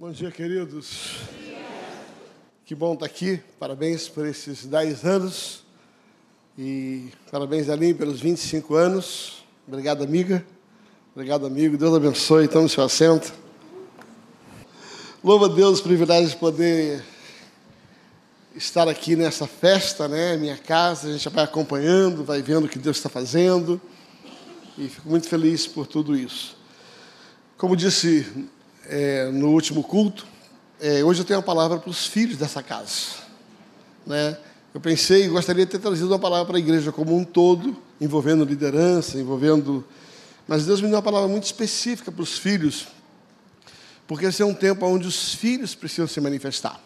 Bom dia, queridos. Que bom estar aqui. Parabéns por esses 10 anos. E parabéns, Aline, pelos 25 anos. Obrigado, amiga. Obrigado, amigo. Deus abençoe. Tome seu assento. Louva a Deus o privilégio de poder estar aqui nessa festa, né? Minha casa. A gente vai acompanhando, vai vendo o que Deus está fazendo. E fico muito feliz por tudo isso. Como disse é, no último culto, é, hoje eu tenho uma palavra para os filhos dessa casa. Né? Eu pensei e gostaria de ter trazido uma palavra para a igreja como um todo, envolvendo liderança, envolvendo. Mas Deus me deu uma palavra muito específica para os filhos, porque esse é um tempo onde os filhos precisam se manifestar.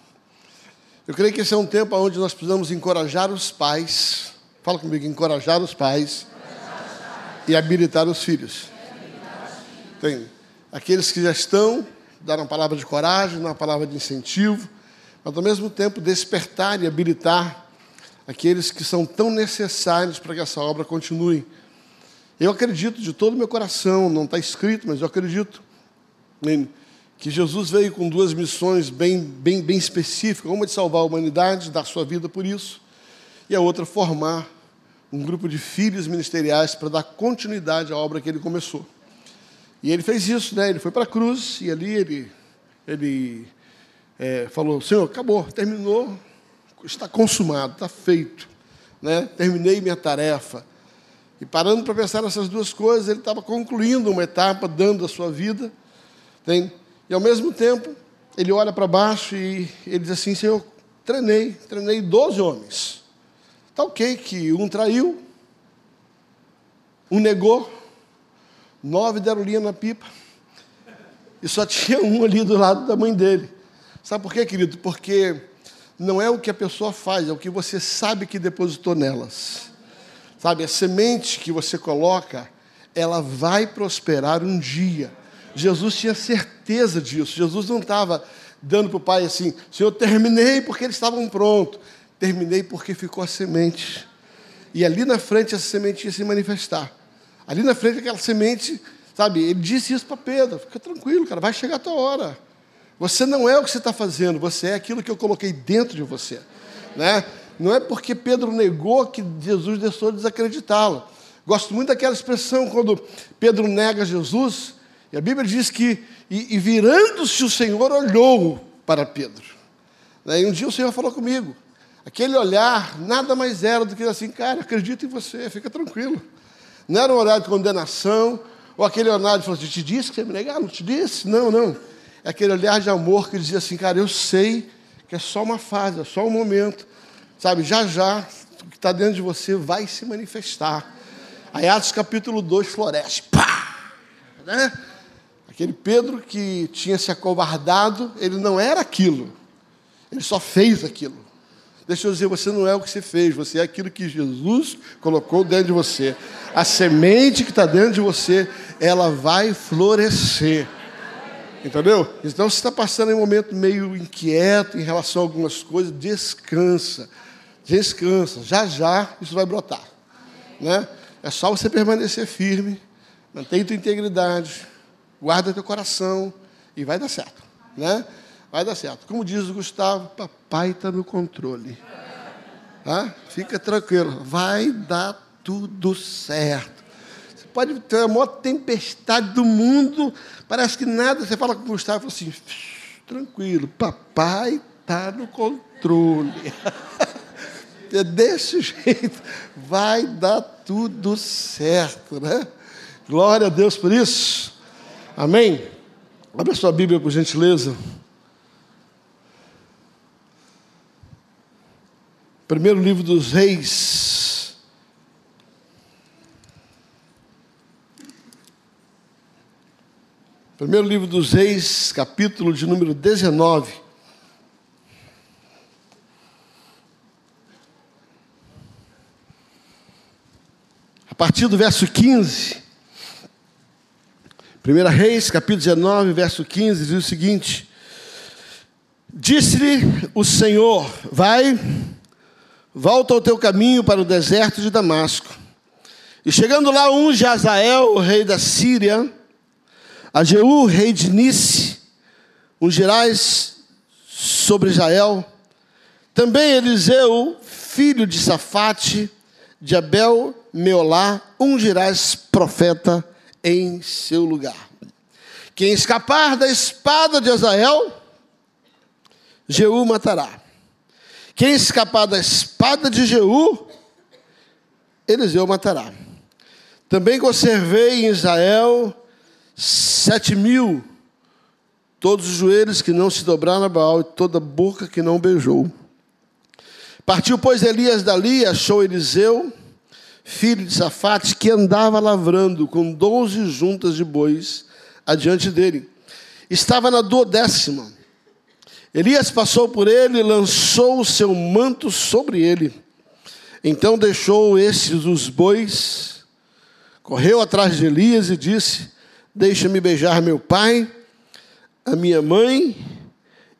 Eu creio que esse é um tempo onde nós precisamos encorajar os pais. Fala comigo, encorajar os pais, encorajar os pais. e habilitar os filhos. Tem aqueles que já estão, dar uma palavra de coragem, uma palavra de incentivo, mas ao mesmo tempo despertar e habilitar aqueles que são tão necessários para que essa obra continue. Eu acredito de todo o meu coração, não está escrito, mas eu acredito que Jesus veio com duas missões bem, bem, bem específicas: uma de salvar a humanidade, dar sua vida por isso, e a outra, formar um grupo de filhos ministeriais para dar continuidade à obra que ele começou. E ele fez isso, né? Ele foi para a cruz e ali ele, ele é, falou: Senhor, acabou, terminou, está consumado, está feito, né? Terminei minha tarefa. E parando para pensar nessas duas coisas, ele estava concluindo uma etapa, dando a sua vida. Tem, e ao mesmo tempo, ele olha para baixo e ele diz assim: Senhor, treinei, treinei 12 homens. Está ok que um traiu, um negou, Nove deram linha na pipa. E só tinha um ali do lado da mãe dele. Sabe por quê, querido? Porque não é o que a pessoa faz, é o que você sabe que depositou nelas. Sabe, a semente que você coloca, ela vai prosperar um dia. Jesus tinha certeza disso. Jesus não estava dando para o pai assim, Senhor, terminei porque eles estavam prontos. Terminei porque ficou a semente. E ali na frente essa semente ia se manifestar. Ali na frente, aquela semente, sabe? Ele disse isso para Pedro: fica tranquilo, cara, vai chegar a tua hora. Você não é o que você está fazendo, você é aquilo que eu coloquei dentro de você. Né? Não é porque Pedro negou que Jesus deixou de desacreditá-lo. Gosto muito daquela expressão quando Pedro nega Jesus, e a Bíblia diz que, e, e virando-se o Senhor, olhou para Pedro. Né? E um dia o Senhor falou comigo. Aquele olhar nada mais era do que assim, cara, acredito em você, fica tranquilo. Não era um olhar de condenação, ou aquele olhar de falar assim, te disse que você me negar? Não te disse? Não, não. É aquele olhar de amor que dizia assim, cara, eu sei que é só uma fase, é só um momento. Sabe, já já, o que está dentro de você vai se manifestar. Aí Atos capítulo 2 floresce. Pá! Né? Aquele Pedro que tinha se acovardado, ele não era aquilo. Ele só fez aquilo. Deixa eu dizer, você não é o que você fez, você é aquilo que Jesus colocou dentro de você. A semente que está dentro de você, ela vai florescer. Entendeu? Então, você está passando em um momento meio inquieto em relação a algumas coisas, descansa. Descansa. Já já isso vai brotar. Né? É só você permanecer firme, mantenha tua integridade, guarda teu coração e vai dar certo. Né? Vai dar certo. Como diz o Gustavo, papai está no controle. Tá? Fica tranquilo, vai dar tudo certo. Você pode ter a maior tempestade do mundo, parece que nada. Você fala com o Gustavo assim: tranquilo, papai está no controle. é desse jeito, vai dar tudo certo, né? Glória a Deus por isso. Amém? Abra sua Bíblia, por gentileza. Primeiro livro dos Reis. Primeiro livro dos Reis, capítulo de número 19. A partir do verso 15. 1 Reis, capítulo 19, verso 15, diz o seguinte: Disse-lhe o Senhor: Vai Volta ao teu caminho para o deserto de Damasco. E chegando lá, unge Azael, o rei da Síria, a Jeú, rei de Nice, ungirás sobre Israel. Também Eliseu, filho de Safate, de Abel Meolá, ungirás profeta em seu lugar. Quem escapar da espada de Azael, Jeú matará. Quem escapar da espada de Jeú, Eliseu matará. Também conservei em Israel sete mil, todos os joelhos que não se dobraram a Baal e toda boca que não beijou. Partiu, pois, Elias dali achou Eliseu, filho de Safate, que andava lavrando com doze juntas de bois adiante dele. Estava na duodécima. Elias passou por ele e lançou o seu manto sobre ele. Então deixou esses os bois, correu atrás de Elias e disse: Deixa-me beijar meu pai, a minha mãe,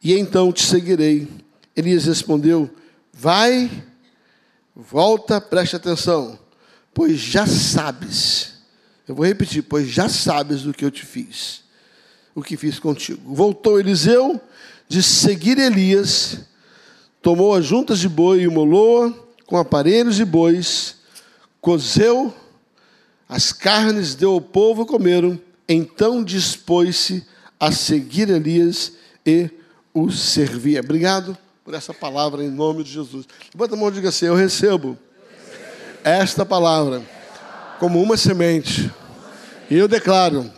e então te seguirei. Elias respondeu: Vai, volta, preste atenção, pois já sabes. Eu vou repetir, pois já sabes o que eu te fiz, o que fiz contigo. Voltou Eliseu de seguir Elias, tomou as juntas de boi e molou com aparelhos de bois, cozeu as carnes, deu ao povo comeram, então dispôs-se a seguir Elias e o servia. Obrigado por essa palavra em nome de Jesus. Levanta a mão e diga assim: Eu recebo esta palavra como uma semente. E eu declaro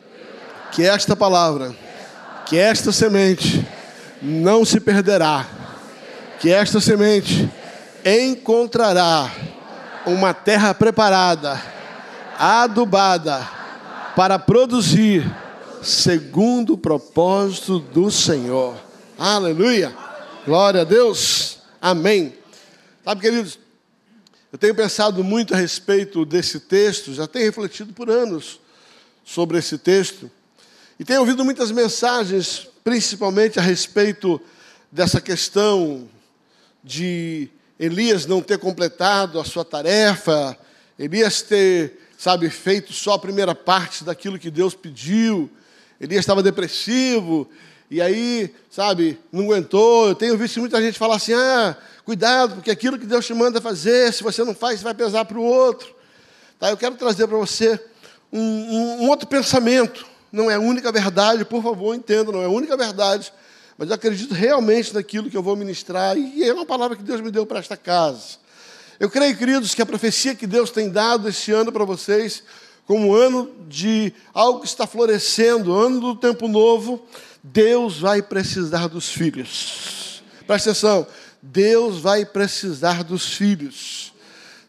que esta palavra, que esta semente não se perderá. Que esta semente encontrará uma terra preparada, adubada, para produzir segundo o propósito do Senhor. Aleluia! Glória a Deus. Amém. Sabe, queridos, eu tenho pensado muito a respeito desse texto, já tenho refletido por anos sobre esse texto, e tenho ouvido muitas mensagens, principalmente a respeito dessa questão de Elias não ter completado a sua tarefa, Elias ter, sabe, feito só a primeira parte daquilo que Deus pediu, Elias estava depressivo, e aí, sabe, não aguentou. Eu tenho visto muita gente falar assim: ah, cuidado, porque aquilo que Deus te manda fazer, se você não faz, vai pesar para o outro. Tá, eu quero trazer para você um, um, um, outro pensamento. Não é a única verdade, por favor, entenda, não é a única verdade. Mas eu acredito realmente naquilo que eu vou ministrar, e é uma palavra que Deus me deu para esta casa. Eu creio, queridos, que a profecia que Deus tem dado este ano para vocês, como ano de algo que está florescendo, ano do tempo novo, Deus vai precisar dos filhos. Presta atenção, Deus vai precisar dos filhos.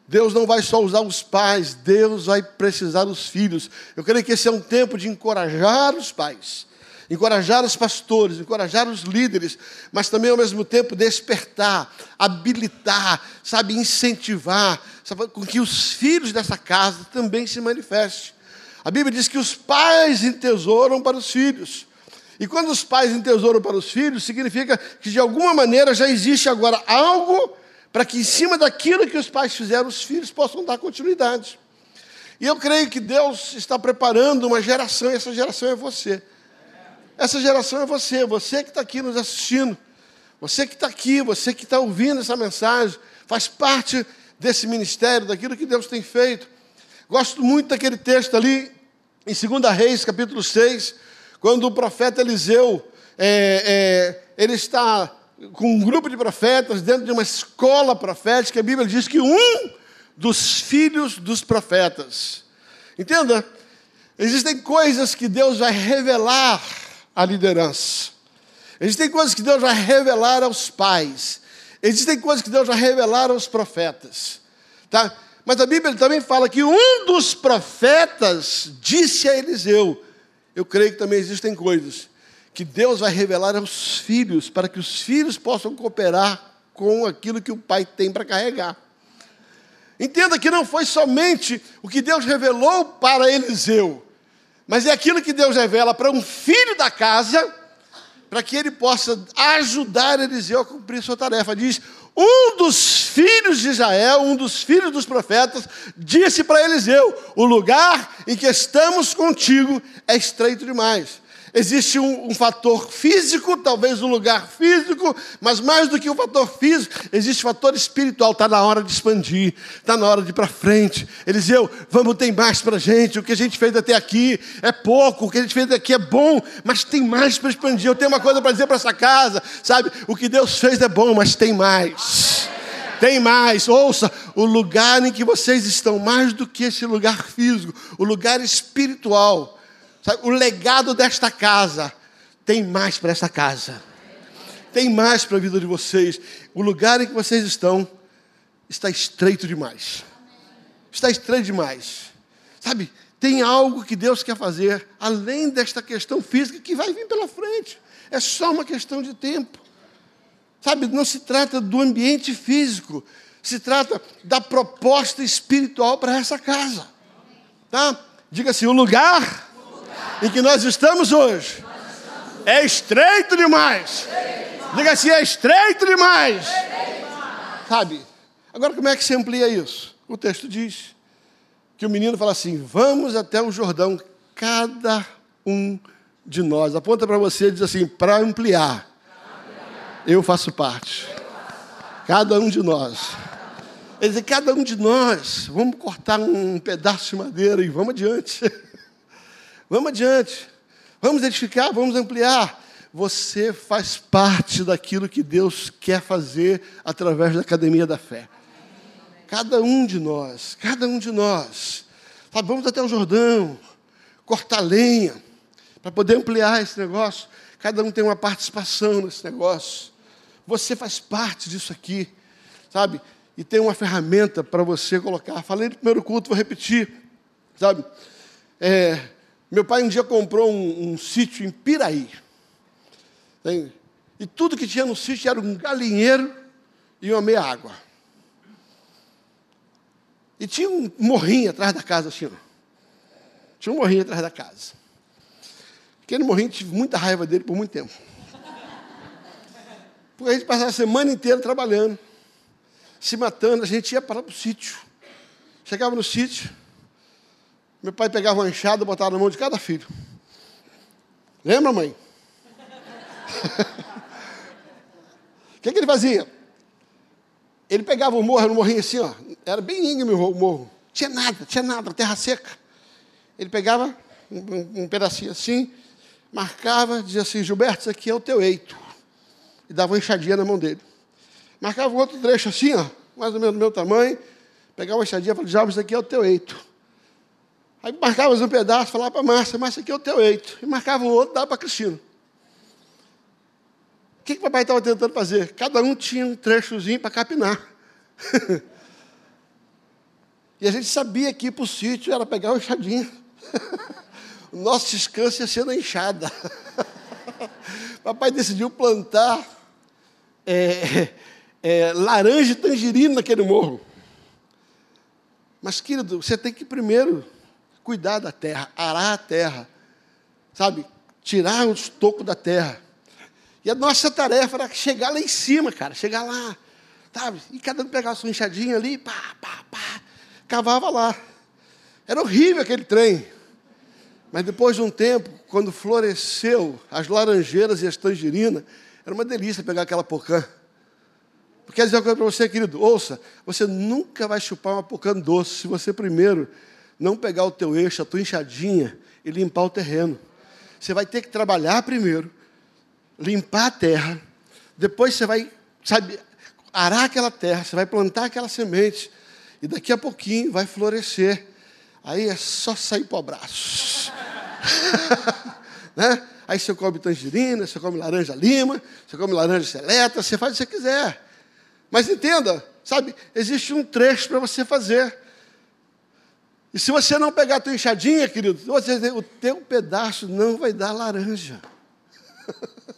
Deus não vai só usar os pais, Deus vai precisar dos filhos. Eu creio que esse é um tempo de encorajar os pais, encorajar os pastores, encorajar os líderes, mas também ao mesmo tempo despertar, habilitar, sabe, incentivar, sabe, com que os filhos dessa casa também se manifestem. A Bíblia diz que os pais entesouram para os filhos. E quando os pais entesouram para os filhos, significa que de alguma maneira já existe agora algo para que em cima daquilo que os pais fizeram, os filhos possam dar continuidade. E eu creio que Deus está preparando uma geração, e essa geração é você. Essa geração é você, você que está aqui nos assistindo, você que está aqui, você que está ouvindo essa mensagem, faz parte desse ministério, daquilo que Deus tem feito. Gosto muito daquele texto ali, em 2 Reis, capítulo 6, quando o profeta Eliseu, é, é, ele está com um grupo de profetas dentro de uma escola profética, a Bíblia diz que um dos filhos dos profetas. Entenda, existem coisas que Deus vai revelar à liderança. Existem coisas que Deus vai revelar aos pais. Existem coisas que Deus vai revelar aos profetas. Tá? Mas a Bíblia também fala que um dos profetas disse a Eliseu: eu creio que também existem coisas que Deus vai revelar aos filhos, para que os filhos possam cooperar com aquilo que o pai tem para carregar. Entenda que não foi somente o que Deus revelou para Eliseu, mas é aquilo que Deus revela para um filho da casa, para que ele possa ajudar Eliseu a cumprir sua tarefa. Diz: um dos filhos de Israel, um dos filhos dos profetas, disse para Eliseu: O lugar em que estamos contigo é estreito demais. Existe um, um, fator físico, talvez um lugar físico, mas mais do que o um fator físico, existe um fator espiritual. Está na hora de expandir, está na hora de ir para frente. Eliseu, vamos, tem mais para a gente. O que a gente fez até aqui é pouco, o que a gente fez até aqui é bom, mas tem mais para expandir. Eu tenho uma coisa para dizer para essa casa, sabe? O que Deus fez é bom, mas tem mais. Tem mais, ouça, o lugar em que vocês estão, mais do que esse lugar físico, o lugar espiritual Sabe, o legado desta casa tem mais para essa casa. Tem mais para a vida de vocês. O lugar em que vocês estão está estreito demais. Está estreito demais. Sabe, tem algo que Deus quer fazer além desta questão física que vai vir pela frente. É só uma questão de tempo. Sabe, não se trata do ambiente físico, se trata da proposta espiritual para essa casa. Tá? Diga assim: o lugar em que nós estamos hoje é estreito demais. Diga assim, é estreito demais. Sabe? Agora, como é que se amplia isso? O texto diz que o menino fala assim: Vamos até o Jordão, cada um de nós. Aponta para você e diz assim: Para ampliar, eu faço parte. Cada um de nós. Ele diz: Cada um de nós, vamos cortar um pedaço de madeira e vamos adiante. Vamos adiante. Vamos edificar, vamos ampliar. Você faz parte daquilo que Deus quer fazer através da academia da fé. Cada um de nós, cada um de nós. Sabe, vamos até o Jordão, cortar lenha, para poder ampliar esse negócio. Cada um tem uma participação nesse negócio. Você faz parte disso aqui, sabe? E tem uma ferramenta para você colocar. Falei no primeiro culto, vou repetir, sabe? É, meu pai um dia comprou um, um sítio em Piraí. E tudo que tinha no sítio era um galinheiro e uma meia água. E tinha um morrinho atrás da casa, assim, ó. Tinha um morrinho atrás da casa. Aquele morrinho tive muita raiva dele por muito tempo. Porque a gente passava a semana inteira trabalhando, se matando, a gente ia para o sítio. Chegava no sítio, meu pai pegava uma enxada e botava na mão de cada filho. Lembra, mãe? O que, que, ele fazia? Ele pegava o morro, no morrinho assim, ó, era bem íngreme o morro. Tinha nada, tinha nada, terra seca. Ele pegava um, um pedacinho assim, marcava, dizia assim, Gilberto, isso aqui é o teu eito. E dava uma enxadinha na mão dele. Marcava um outro trecho assim, ó, mais ou menos do meu tamanho, pegava uma enxadinha e falava, Diabo, isso aqui é o teu eito. Aí marcava um pedaço, falava para a Márcia, Márcia, aqui é o teu eito. E marcava o outro, dava para a Cristina. O que, que o papai estava tentando fazer? Cada um tinha um trechozinho para capinar. e a gente sabia que ir para o sítio era pegar uma enxadinha. o nosso descanso ia ser na enxada. papai decidiu plantar é, é, laranja e tangerina naquele morro. Mas, querido, você tem que primeiro cuidar da terra, arar a terra, sabe? Tirar os tocos da terra. E a nossa tarefa era chegar lá em cima, cara, chegar lá, sabe? E cada um pegava sua enxadinha ali, pá, pá, pá, cavava lá. Era horrível aquele trem. Mas depois de um tempo, quando floresceu as laranjeiras e as tangerinas, era uma delícia pegar aquela pocã. Porque quer dizer uma coisa para você, querido, ouça, você nunca vai chupar uma pocã doce se você primeiro não pegar o teu eixo, a tua enxadinha e limpar o terreno. Você vai ter que trabalhar primeiro, limpar a terra, depois você vai, sabe, arar aquela terra, você vai plantar aquela semente, e daqui a pouquinho vai florescer. Aí é só sair para o abraço. né? Aí você come tangerina, você come laranja lima, você come laranja seleta, você faz o que você quiser. Mas entenda, sabe, existe um trecho para você fazer. E se você não pegar a tua enxadinha, querido, você, o teu pedaço não vai dar laranja.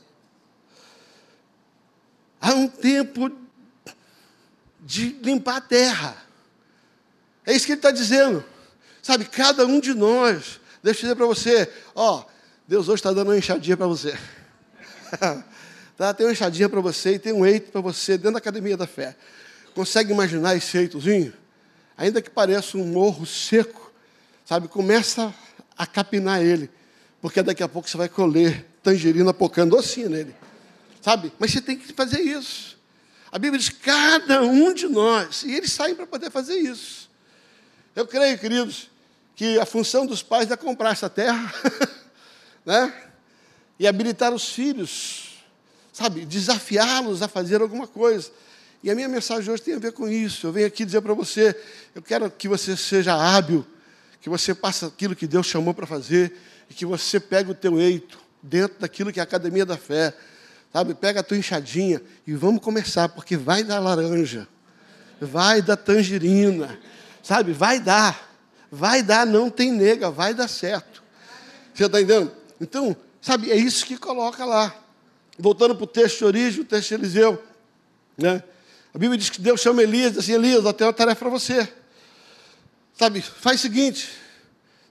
Há um tempo de limpar a terra. É isso que ele está dizendo. Sabe, cada um de nós, deixa eu dizer para você, ó, Deus hoje está dando uma enxadinha para você. tá, tem uma enxadinha para você e tem um eito para você dentro da academia da fé. Consegue imaginar esse eitozinho? Ainda que pareça um morro seco, sabe, começa a capinar ele, porque daqui a pouco você vai colher tangerina pocando docinho nele. Sabe? Mas você tem que fazer isso. A Bíblia diz: cada um de nós, e eles saem para poder fazer isso. Eu creio, queridos, que a função dos pais é comprar essa terra, né? E habilitar os filhos, sabe? Desafiá-los a fazer alguma coisa. E a minha mensagem hoje tem a ver com isso. Eu venho aqui dizer para você: eu quero que você seja hábil, que você passe aquilo que Deus chamou para fazer, e que você pegue o teu eito dentro daquilo que é a academia da fé. Sabe, pega a tua enxadinha e vamos começar, porque vai dar laranja, vai dar tangerina, sabe, vai dar, vai dar, não tem nega, vai dar certo. Você está entendendo? Então, sabe, é isso que coloca lá. Voltando para o texto de origem, o texto de Eliseu, né? A Bíblia diz que Deus chama Elias, diz assim, Elias, eu tenho uma tarefa para você. Sabe, faz o seguinte,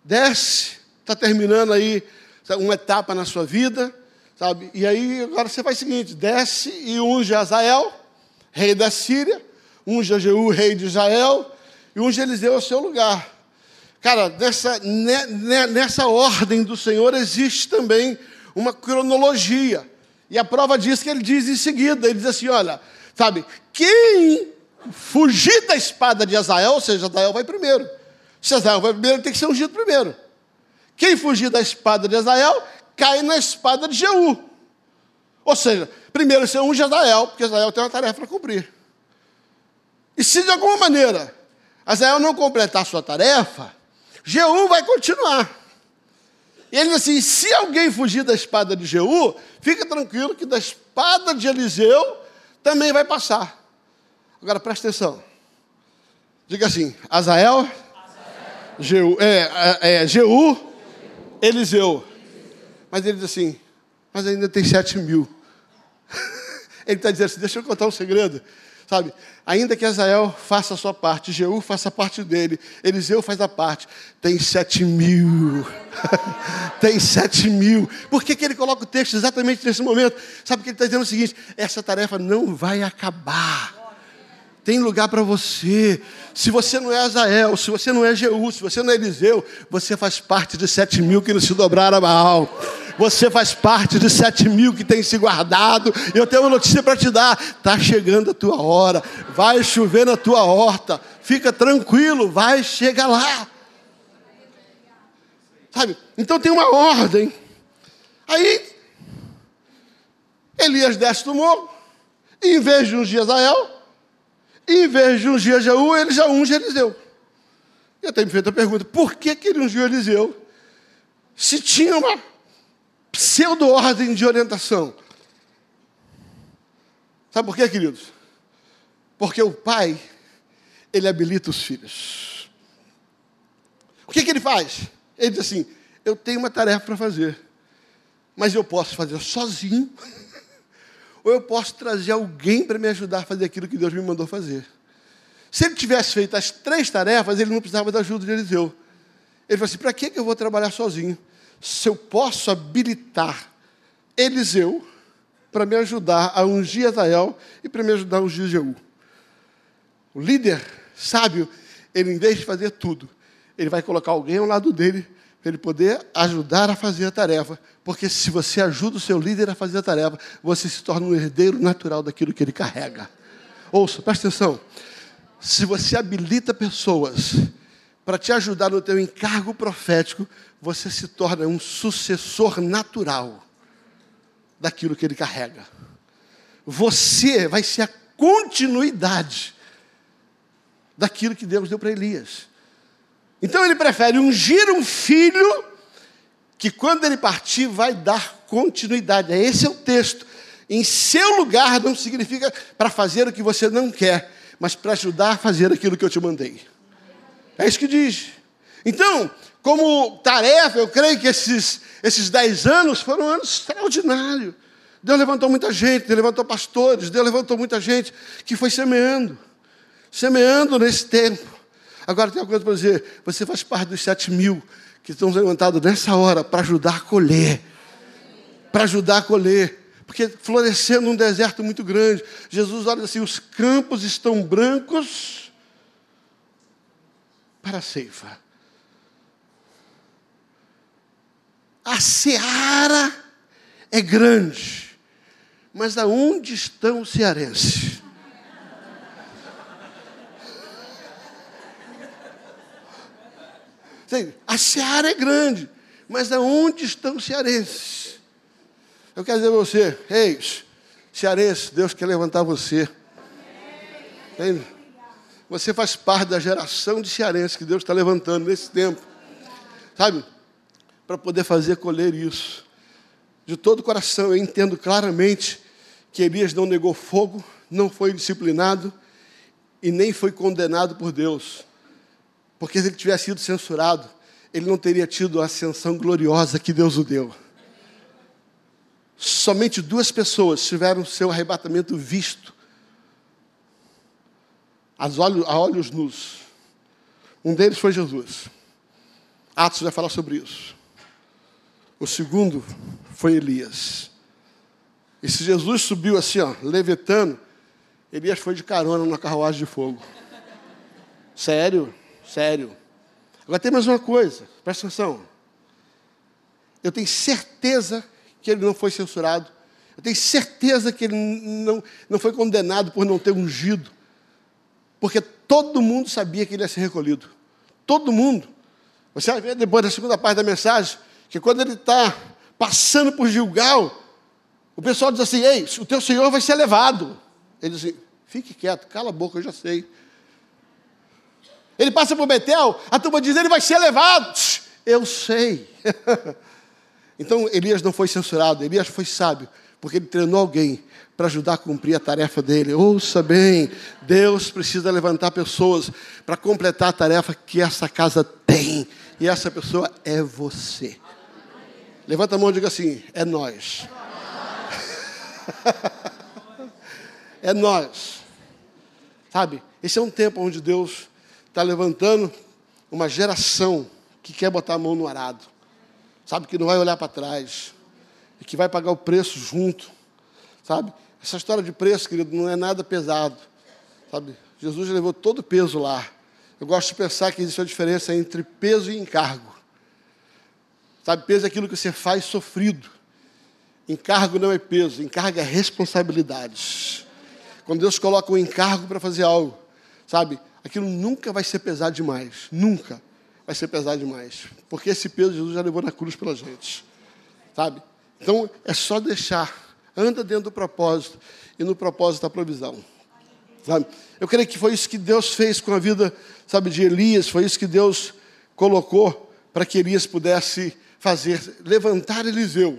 desce, está terminando aí uma etapa na sua vida, sabe? E aí agora você faz o seguinte, desce e unge Azael, rei da Síria, unge Jeú, rei de Israel, e unge Eliseu ao seu lugar. Cara, nessa, nessa ordem do Senhor existe também uma cronologia. E a prova disso que ele diz em seguida, ele diz assim, olha, sabe, quem fugir da espada de Azael, ou seja, Azael vai primeiro. Se Azael vai primeiro, tem que ser ungido primeiro. Quem fugir da espada de Azael, cai na espada de Jeú. Ou seja, primeiro você unge Azael, porque Azael tem uma tarefa para cumprir. E se de alguma maneira Azael não completar sua tarefa, Jeú vai continuar. E ele diz assim: se alguém fugir da espada de Jeú, fica tranquilo que da espada de Eliseu também vai passar. Agora presta atenção. Diga assim: Azael, Jeú, é, é, é, Jeú, Eliseu. Mas ele diz assim: mas ainda tem sete mil. ele está dizendo assim: deixa eu contar um segredo. Sabe, ainda que Azael faça a sua parte, Jeú faça a parte dele, Eliseu faz a parte, tem sete mil. tem sete mil. Por que, que ele coloca o texto exatamente nesse momento? Sabe que ele está dizendo o seguinte: essa tarefa não vai acabar tem lugar para você. Se você não é Azael, se você não é Jeú, se você não é Eliseu, você faz parte de sete mil que não se dobraram a Baal. Você faz parte de sete mil que tem se guardado. Eu tenho uma notícia para te dar: está chegando a tua hora, vai chover na tua horta. Fica tranquilo, vai chegar lá. Sabe? Então tem uma ordem. Aí, Elias desce do morro, e em vez de ungir Azael, em vez de ungir Jeú, ele já unge Eliseu. E até me feito a pergunta: por que, que ele ungiu Eliseu? Se tinha uma pseudo-ordem de orientação. Sabe por quê, queridos? Porque o pai, ele habilita os filhos. O que, que ele faz? Ele diz assim: eu tenho uma tarefa para fazer, mas eu posso fazer sozinho ou eu posso trazer alguém para me ajudar a fazer aquilo que Deus me mandou fazer. Se ele tivesse feito as três tarefas, ele não precisava da ajuda de Eliseu. Ele falou assim: para que eu vou trabalhar sozinho? Se eu posso habilitar Eliseu para me ajudar a ungir Azael e para me ajudar a ungir Jeú. O líder sábio, ele em vez de fazer tudo, ele vai colocar alguém ao lado dele para ele poder ajudar a fazer a tarefa. Porque se você ajuda o seu líder a fazer a tarefa, você se torna um herdeiro natural daquilo que ele carrega. Ouça, presta atenção. Se você habilita pessoas para te ajudar no teu encargo profético, você se torna um sucessor natural daquilo que ele carrega. Você vai ser a continuidade daquilo que Deus deu para Elias. Então ele prefere ungir um filho que quando ele partir vai dar continuidade. É esse é o texto. Em seu lugar não significa para fazer o que você não quer, mas para ajudar a fazer aquilo que eu te mandei. É isso que diz. Então, como tarefa, eu creio que esses, esses dez anos foram anos extraordinários. Deus levantou muita gente, Deus levantou pastores, Deus levantou muita gente que foi semeando, semeando nesse tempo. Agora tem uma coisa para dizer: você faz parte dos sete mil que estão levantados nessa hora para ajudar a colher. Para ajudar a colher. Porque florescendo um deserto muito grande. Jesus olha assim: os campos estão brancos para a ceifa. a seara é grande, mas aonde estão os cearenses? A seara é grande, mas aonde estão os cearenses? Eu quero dizer a você, ei, cearense, Deus quer levantar você. Entende? Você faz parte da geração de cearenses que Deus está levantando nesse tempo. Sabe? Para poder fazer colher isso. De todo o coração, eu entendo claramente que Elias não negou fogo, não foi disciplinado e nem foi condenado por Deus. Porque se ele tivesse sido censurado, ele não teria tido a ascensão gloriosa que Deus o deu. Somente duas pessoas tiveram seu arrebatamento visto olhos, a olhos nus. Um deles foi Jesus. Atos vai falar sobre isso. O segundo foi Elias. E se Jesus subiu assim, ó, levitando, Elias foi de carona na carruagem de fogo. Sério, sério. Agora tem mais uma coisa, presta atenção. Eu tenho certeza que ele não foi censurado. Eu tenho certeza que ele não, não foi condenado por não ter ungido. Porque todo mundo sabia que ele ia ser recolhido. Todo mundo. Você vai ver depois da segunda parte da mensagem, que quando ele está passando por Gilgal, o pessoal diz assim: Ei, o teu senhor vai ser levado. Ele diz assim: Fique quieto, cala a boca, eu já sei. Ele passa por Betel, a turma diz: Ele vai ser levado. Eu sei. então Elias não foi censurado, Elias foi sábio, porque ele treinou alguém para ajudar a cumprir a tarefa dele. Ouça bem, Deus precisa levantar pessoas para completar a tarefa que essa casa tem. E essa pessoa é você. Levanta a mão e diga assim: é nós. é nós. Sabe, esse é um tempo onde Deus está levantando uma geração que quer botar a mão no arado. Sabe, que não vai olhar para trás. E que vai pagar o preço junto. Sabe? Essa história de preço, querido, não é nada pesado. Sabe? Jesus levou todo o peso lá. Eu gosto de pensar que existe uma diferença entre peso e encargo. Sabe, peso é aquilo que você faz sofrido. Encargo não é peso, encargo é responsabilidades. Quando Deus coloca um encargo para fazer algo, sabe, aquilo nunca vai ser pesado demais. Nunca vai ser pesado demais. Porque esse peso Jesus já levou na cruz pela gente. Sabe? Então é só deixar anda dentro do propósito e no propósito da provisão. Sabe? Eu creio que foi isso que Deus fez com a vida, sabe, de Elias, foi isso que Deus colocou para que Elias pudesse fazer, levantar Eliseu,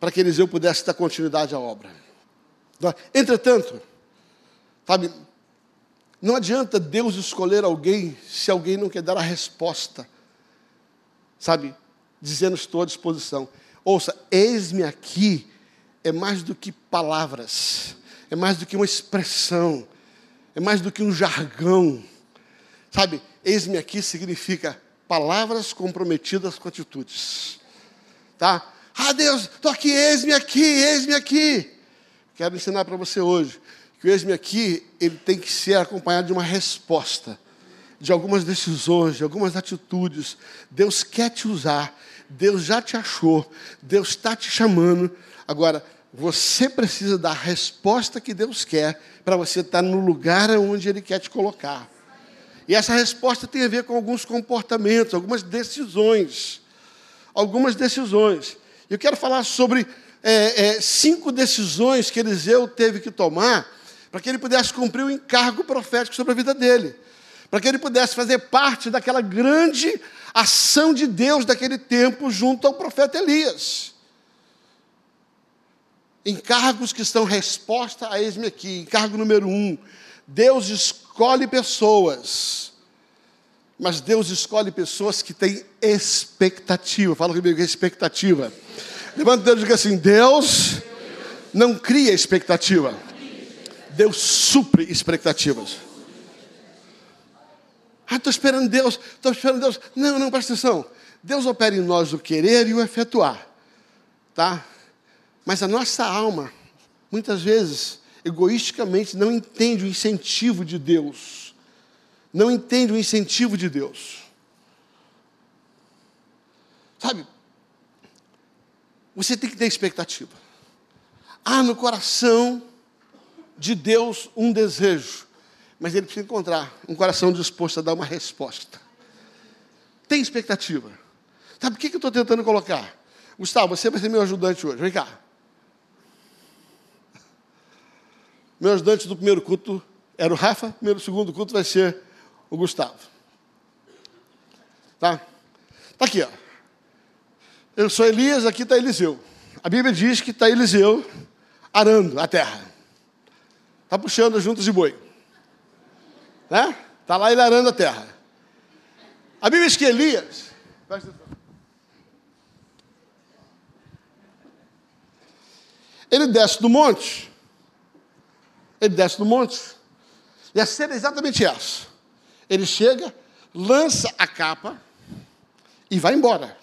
para que Eliseu pudesse dar continuidade à obra. Entretanto, sabe, não adianta Deus escolher alguém se alguém não quer dar a resposta, sabe, dizendo estou à disposição. Ouça, eis-me aqui é mais do que palavras, é mais do que uma expressão, é mais do que um jargão. Sabe, eis-me aqui significa palavras comprometidas com atitudes. Tá? Ah, Deus, estou aqui, eis-me aqui, eis-me aqui. Quero ensinar para você hoje que o eis-me aqui, ele tem que ser acompanhado de uma resposta, de algumas decisões, de algumas atitudes. Deus quer te usar, Deus já te achou, Deus está te chamando. Agora, você precisa dar a resposta que Deus quer para você estar no lugar onde Ele quer te colocar. E essa resposta tem a ver com alguns comportamentos, algumas decisões. Algumas decisões. Eu quero falar sobre é, é, cinco decisões que Eliseu teve que tomar para que ele pudesse cumprir o encargo profético sobre a vida dele. Para que ele pudesse fazer parte daquela grande ação de Deus daquele tempo junto ao profeta Elias. Encargos que estão resposta a eis-me aqui. Encargo número um: Deus escolhe pessoas, mas Deus escolhe pessoas que têm expectativa. Fala comigo, expectativa. Levanta o dedo e diga assim: Deus não cria expectativa, Deus supre expectativas. Ah, estou esperando Deus, estou esperando Deus. Não, não, presta atenção. Deus opera em nós o querer e o efetuar. Tá? Mas a nossa alma, muitas vezes, egoisticamente, não entende o incentivo de Deus. Não entende o incentivo de Deus. Sabe? você tem que ter expectativa. Há no coração de Deus um desejo, mas ele precisa encontrar um coração disposto a dar uma resposta. Tem expectativa. Sabe o que eu estou tentando colocar? Gustavo, você vai ser meu ajudante hoje. Vem cá. Meu ajudante do primeiro culto era o Rafa, meu segundo culto vai ser o Gustavo. Tá? Tá aqui, ó. Eu sou Elias, aqui está Eliseu. A Bíblia diz que está Eliseu arando a terra. Está puxando juntas de boi. Né? Está lá ele arando a terra. A Bíblia diz que Elias. Ele desce do monte. Ele desce do monte. E a cena é exatamente essa. Ele chega, lança a capa e vai embora.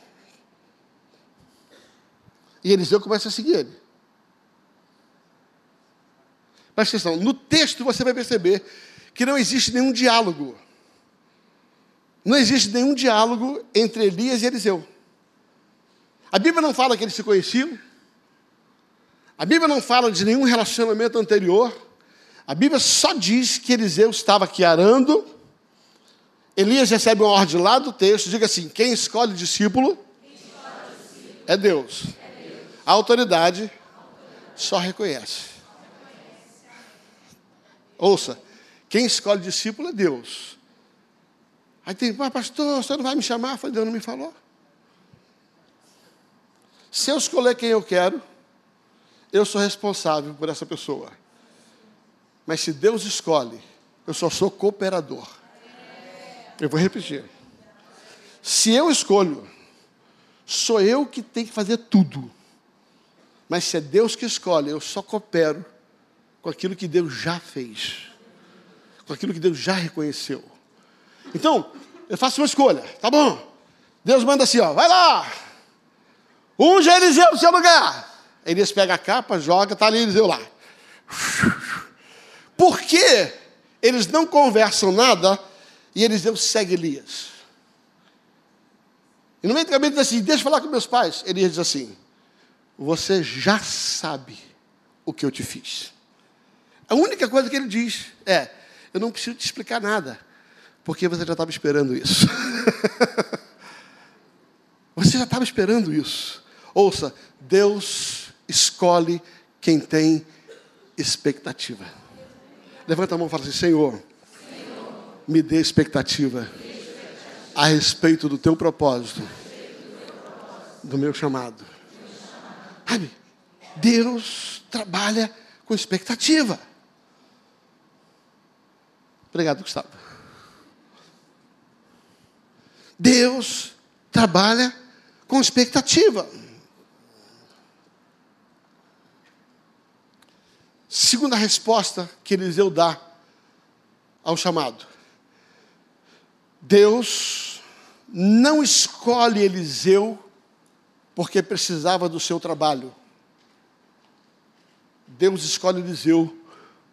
E Eliseu começa a seguir ele. Presta atenção, no texto você vai perceber que não existe nenhum diálogo. Não existe nenhum diálogo entre Elias e Eliseu. A Bíblia não fala que eles se conheciam. A Bíblia não fala de nenhum relacionamento anterior. A Bíblia só diz que Eliseu estava aqui arando. Elias recebe uma ordem lá do texto, diga assim: quem escolhe discípulo, é Deus. A autoridade só reconhece. Ouça, quem escolhe discípulo é Deus. Aí tem, mas pastor, você não vai me chamar? Eu falei, Deus não me falou. Se eu escolher quem eu quero, eu sou responsável por essa pessoa. Mas se Deus escolhe, eu só sou cooperador. Eu vou repetir. Se eu escolho, sou eu que tenho que fazer tudo. Mas se é Deus que escolhe, eu só coopero com aquilo que Deus já fez, com aquilo que Deus já reconheceu. Então, eu faço uma escolha, tá bom? Deus manda assim, ó, vai lá, unge Eliseu no seu lugar. Elias pega a capa, joga, tá ali Eliseu lá. Por que eles não conversam nada e Eliseu segue Elias? E no meio do caminho diz assim, deixa eu falar com meus pais. Elias diz assim, você já sabe o que eu te fiz. A única coisa que ele diz é: Eu não preciso te explicar nada, porque você já estava esperando isso. você já estava esperando isso. Ouça, Deus escolhe quem tem expectativa. Levanta a mão e fala assim: Senhor, Senhor me dê expectativa, me dê expectativa a respeito do teu propósito, do, meu chamado. Sabe? Deus trabalha com expectativa. Obrigado, Gustavo. Deus trabalha com expectativa. Segunda resposta que Eliseu dá ao chamado. Deus não escolhe Eliseu porque precisava do seu trabalho. Deus escolhe Eliseu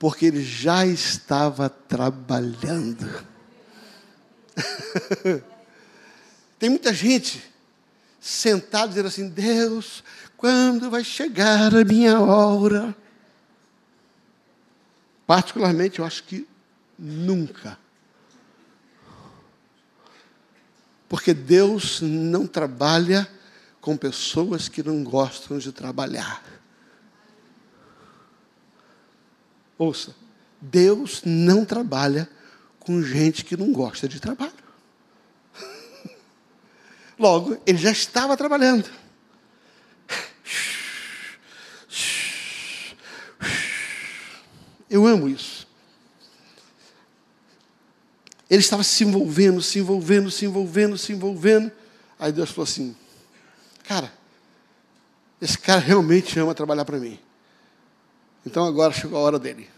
porque ele já estava trabalhando. Tem muita gente sentada dizendo assim: Deus, quando vai chegar a minha hora? Particularmente, eu acho que nunca. Porque Deus não trabalha com pessoas que não gostam de trabalhar. Ouça, Deus não trabalha com gente que não gosta de trabalho. Logo, ele já estava trabalhando. Eu amo isso. Ele estava se envolvendo, se envolvendo, se envolvendo, se envolvendo. Aí Deus falou assim: Cara, esse cara realmente ama trabalhar para mim. Então agora chegou a hora dele.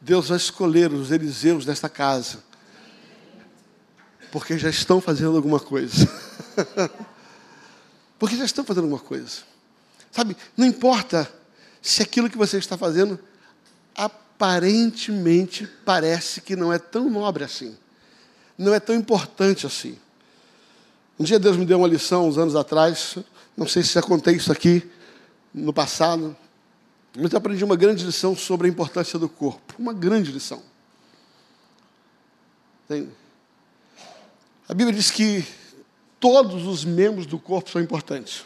Deus vai escolher os Eliseus desta casa. Porque já estão fazendo alguma coisa. porque já estão fazendo alguma coisa. Sabe, não importa se aquilo que você está fazendo aparentemente parece que não é tão nobre assim. Não é tão importante assim. Um dia Deus me deu uma lição, uns anos atrás, Não sei se já contei isso aqui no passado, mas eu aprendi uma grande lição sobre a importância do corpo. Uma grande lição. A Bíblia diz que todos os membros do corpo são importantes.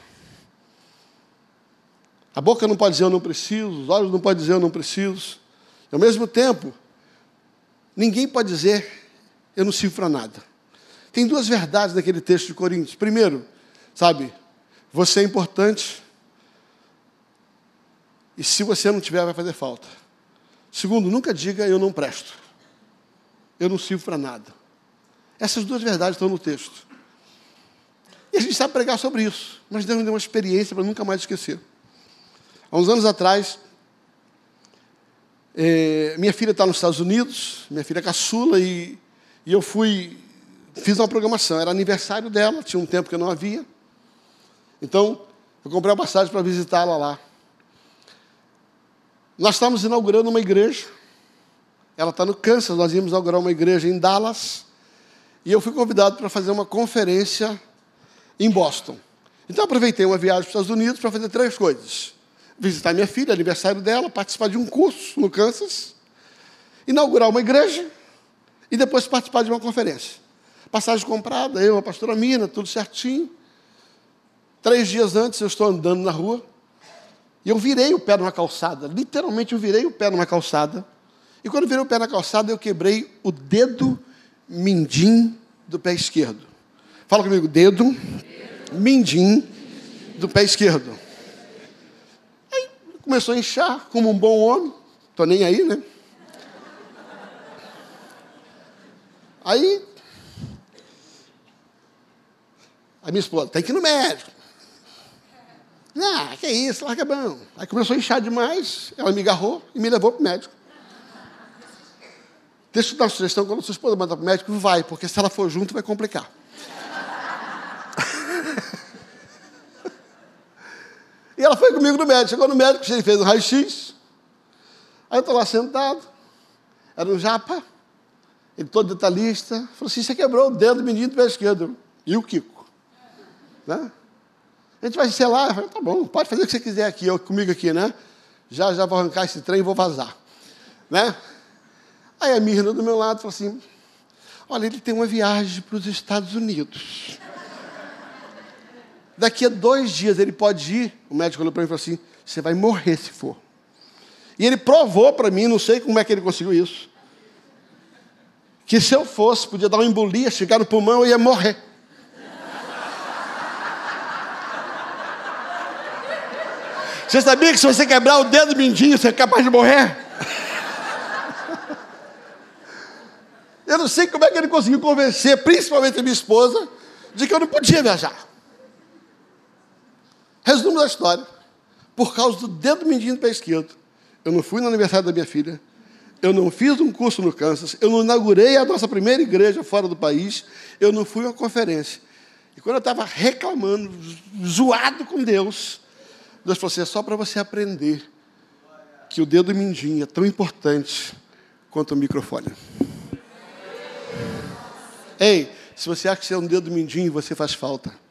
A boca não pode dizer eu não preciso, os olhos não podem dizer eu não preciso. E, ao mesmo tempo, ninguém pode dizer eu não sirvo para nada. Tem duas verdades naquele texto de Coríntios. Primeiro, sabe, você é importante e se você não tiver, vai fazer falta. Segundo, nunca diga eu não presto. Eu não sirvo para nada. Essas duas verdades estão no texto. E a gente sabe pregar sobre isso, mas Deus me deu uma experiência para nunca mais esquecer. Há uns anos atrás, é, minha filha está nos Estados Unidos, minha filha é caçula, e, e eu fui, fiz uma programação, era aniversário dela, tinha um tempo que eu não havia. Então, eu comprei uma passagem para visitá-la lá. Nós estávamos inaugurando uma igreja, ela está no Kansas, nós íamos inaugurar uma igreja em Dallas, e eu fui convidado para fazer uma conferência em Boston. Então, aproveitei uma viagem para os Estados Unidos para fazer três coisas visitar minha filha, aniversário dela, participar de um curso no Kansas, inaugurar uma igreja e depois participar de uma conferência. Passagem comprada, eu, a pastora Mina, tudo certinho. Três dias antes eu estou andando na rua e eu virei o pé numa calçada, literalmente eu virei o pé numa calçada. E quando eu virei o pé na calçada, eu quebrei o dedo mindim do pé esquerdo. Fala comigo, dedo mindim do pé esquerdo começou a inchar como um bom homem. Estou nem aí, né? Aí, a minha esposa, tem que ir no médico. Ah, que isso, larga bom. Aí começou a inchar demais, ela me agarrou e me levou para o médico. Deixa eu dar uma sugestão, quando sua esposa mandar para o médico, vai, porque se ela for junto vai complicar. E ela foi comigo no médico. Chegou no médico, ele fez um raio-x. Aí eu estou lá sentado. Era um japa. Ele todo detalhista. Falou assim: você quebrou o dedo do menino do pé esquerdo. E o Kiko? Né? A gente vai selar. Eu falei, tá bom, pode fazer o que você quiser aqui, eu, comigo aqui, né? Já, já vou arrancar esse trem e vou vazar. Né? Aí a Mirna do meu lado falou assim: olha, ele tem uma viagem para os Estados Unidos. Daqui a dois dias ele pode ir. O médico olhou para mim e falou assim: Você vai morrer se for. E ele provou para mim, não sei como é que ele conseguiu isso, que se eu fosse, podia dar uma embolia, chegar no pulmão, eu ia morrer. Você sabia que se você quebrar o dedo mindinho, você é capaz de morrer? Eu não sei como é que ele conseguiu convencer, principalmente a minha esposa, de que eu não podia viajar. Resumo da história. Por causa do dedo mindinho do pé esquerdo, eu não fui no aniversário da minha filha, eu não fiz um curso no Kansas, eu não inaugurei a nossa primeira igreja fora do país, eu não fui a uma conferência. E quando eu estava reclamando, zoado com Deus, Deus falou assim: é só para você aprender que o dedo mindinho é tão importante quanto o microfone. Ei, se você acha que você é um dedo mindinho, você faz falta.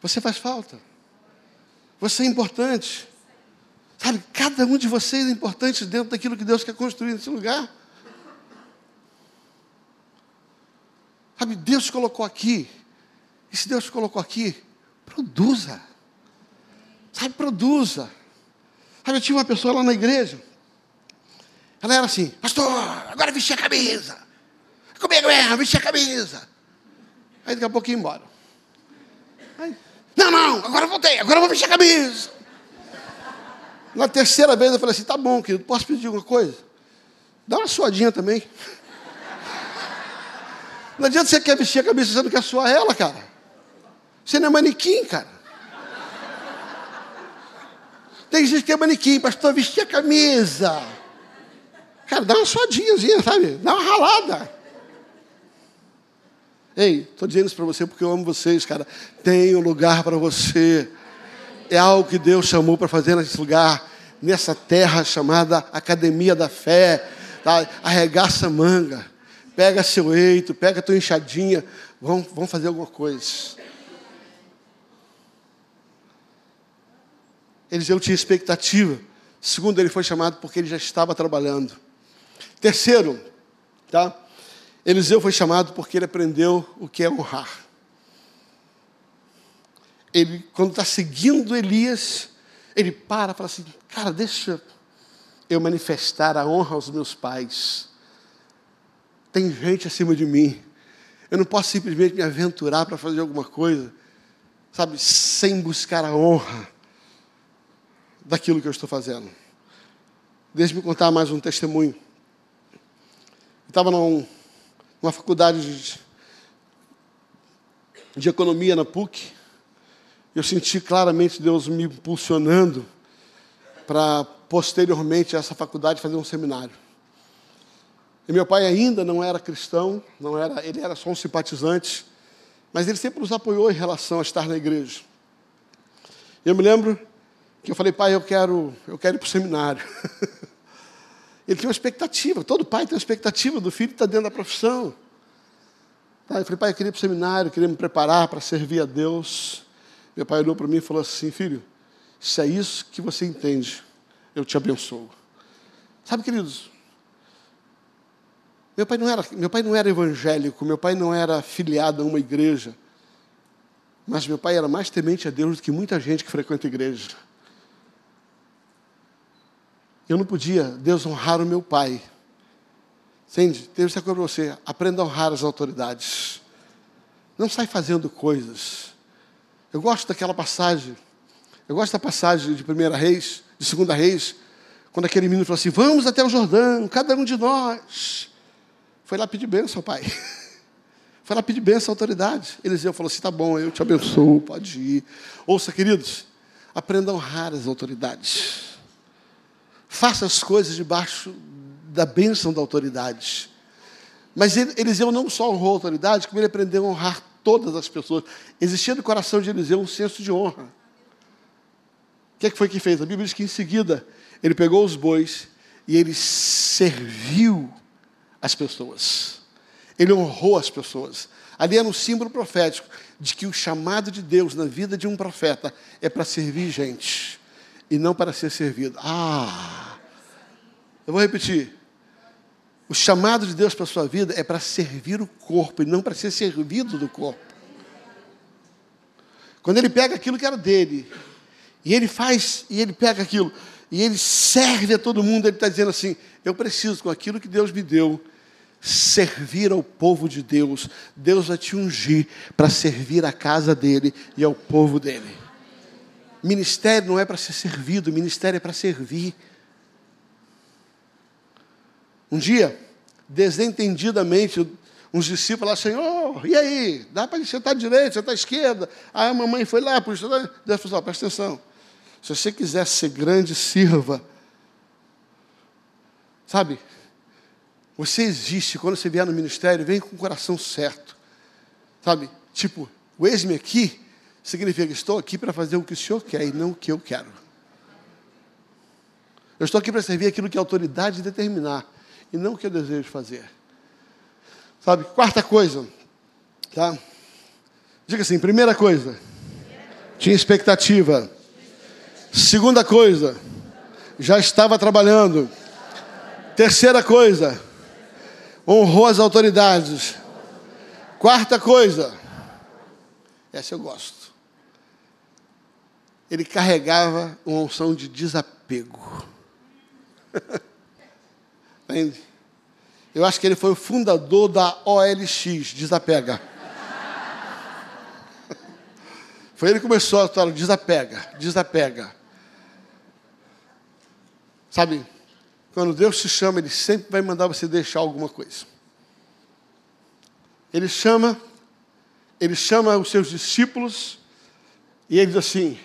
Você faz falta. Você é importante. Sabe, cada um de vocês é importante dentro daquilo que Deus quer construir nesse lugar. Sabe, Deus colocou aqui. E se Deus colocou aqui, produza. Sabe, produza. Sabe, eu tinha uma pessoa lá na igreja. Ela era assim, pastor, agora vestir a camisa. Comigo mesmo, vestir a camisa. Aí daqui a pouco ia embora. Não, não, agora eu voltei, agora eu vou vestir a camisa. Na terceira vez eu falei assim: tá bom, querido, posso pedir alguma coisa? Dá uma suadinha também. Não adianta você quer vestir a camisa, você não quer suar ela, cara. Você não é manequim, cara. Tem gente que é manequim, pastor, vestir a camisa. Cara, dá uma suadinhazinha, sabe? Dá uma ralada. Ei, estou dizendo isso para você porque eu amo vocês, cara. Tem um lugar para você. É algo que Deus chamou para fazer nesse lugar, nessa terra chamada Academia da Fé. Tá? Arregaça a manga, pega seu eito, pega tua enxadinha. Vamos, vamos fazer alguma coisa. Eliseu tinha expectativa. Segundo, ele foi chamado porque ele já estava trabalhando. Terceiro, tá? Eliseu foi chamado porque ele aprendeu o que é honrar. Ele, quando está seguindo Elias, ele para e fala assim: Cara, deixa eu manifestar a honra aos meus pais. Tem gente acima de mim. Eu não posso simplesmente me aventurar para fazer alguma coisa, sabe, sem buscar a honra daquilo que eu estou fazendo. Deixe-me contar mais um testemunho. Estava numa faculdade de, de economia na PUC. Eu senti claramente Deus me impulsionando para posteriormente essa faculdade fazer um seminário. E meu pai ainda não era cristão, não era, ele era só um simpatizante, mas ele sempre nos apoiou em relação a estar na igreja. Eu me lembro que eu falei, pai, eu quero, eu quero ir para o seminário. ele tinha uma expectativa, todo pai tem uma expectativa do filho estar dentro da profissão. Eu falei, pai, eu queria ir para o seminário, queria me preparar para servir a Deus. Meu pai olhou para mim e falou assim, filho, se é isso que você entende, eu te abençoo. Sabe, queridos, meu pai não era, meu pai não era evangélico, meu pai não era filiado a uma igreja. Mas meu pai era mais temente a Deus do que muita gente que frequenta igreja. Eu não podia desonrar o meu pai. Entende? Deus está com você. Aprenda a honrar as autoridades. Não sai fazendo coisas. Eu gosto daquela passagem. Eu gosto da passagem de Primeira Reis, de Segunda Reis, quando aquele menino falou assim: Vamos até o Jordão, cada um de nós. Foi lá pedir bênção, pai. Foi lá pedir bênção à autoridade. Eliseu falou assim: tá bom, eu te abençoo, pode ir. Ouça, queridos, aprenda a honrar as autoridades. Faça as coisas debaixo da bênção da autoridade. Mas Eliseu não só honrou a autoridade, como ele aprendeu a honrar todas as pessoas. Existia no coração de Eliseu um senso de honra. O que, é que foi que fez? A Bíblia diz que em seguida ele pegou os bois e ele serviu as pessoas. Ele honrou as pessoas. Ali era um símbolo profético de que o chamado de Deus na vida de um profeta é para servir gente e não para ser servido. Ah! Eu vou repetir. O chamado de Deus para a sua vida é para servir o corpo e não para ser servido do corpo. Quando ele pega aquilo que era dele, e ele faz, e ele pega aquilo, e ele serve a todo mundo, ele está dizendo assim: eu preciso, com aquilo que Deus me deu, servir ao povo de Deus. Deus vai te ungir para servir a casa dele e ao povo dele. Ministério não é para ser servido, ministério é para servir. Um dia, desentendidamente, uns discípulos falaram, Senhor, e aí? Dá para sentar à direita, sentar à esquerda? Aí a mamãe foi lá, por isso, Deus falou, presta atenção. Se você quiser ser grande, sirva. Sabe? Você existe, quando você vier no ministério, vem com o coração certo. Sabe? Tipo, o ex-me aqui significa que estou aqui para fazer o que o Senhor quer e não o que eu quero. Eu estou aqui para servir aquilo que a autoridade determinar e não o que eu desejo fazer. Sabe? Quarta coisa, tá? Diga assim, primeira coisa, tinha expectativa. Segunda coisa, já estava trabalhando. Terceira coisa, honrou as autoridades. Quarta coisa, essa eu gosto. Ele carregava uma unção de desapego. Entende? Eu acho que ele foi o fundador da OLX, desapega. Foi ele que começou a história, desapega, desapega. Sabe, quando Deus te chama, Ele sempre vai mandar você deixar alguma coisa. Ele chama, Ele chama os seus discípulos e Ele diz assim: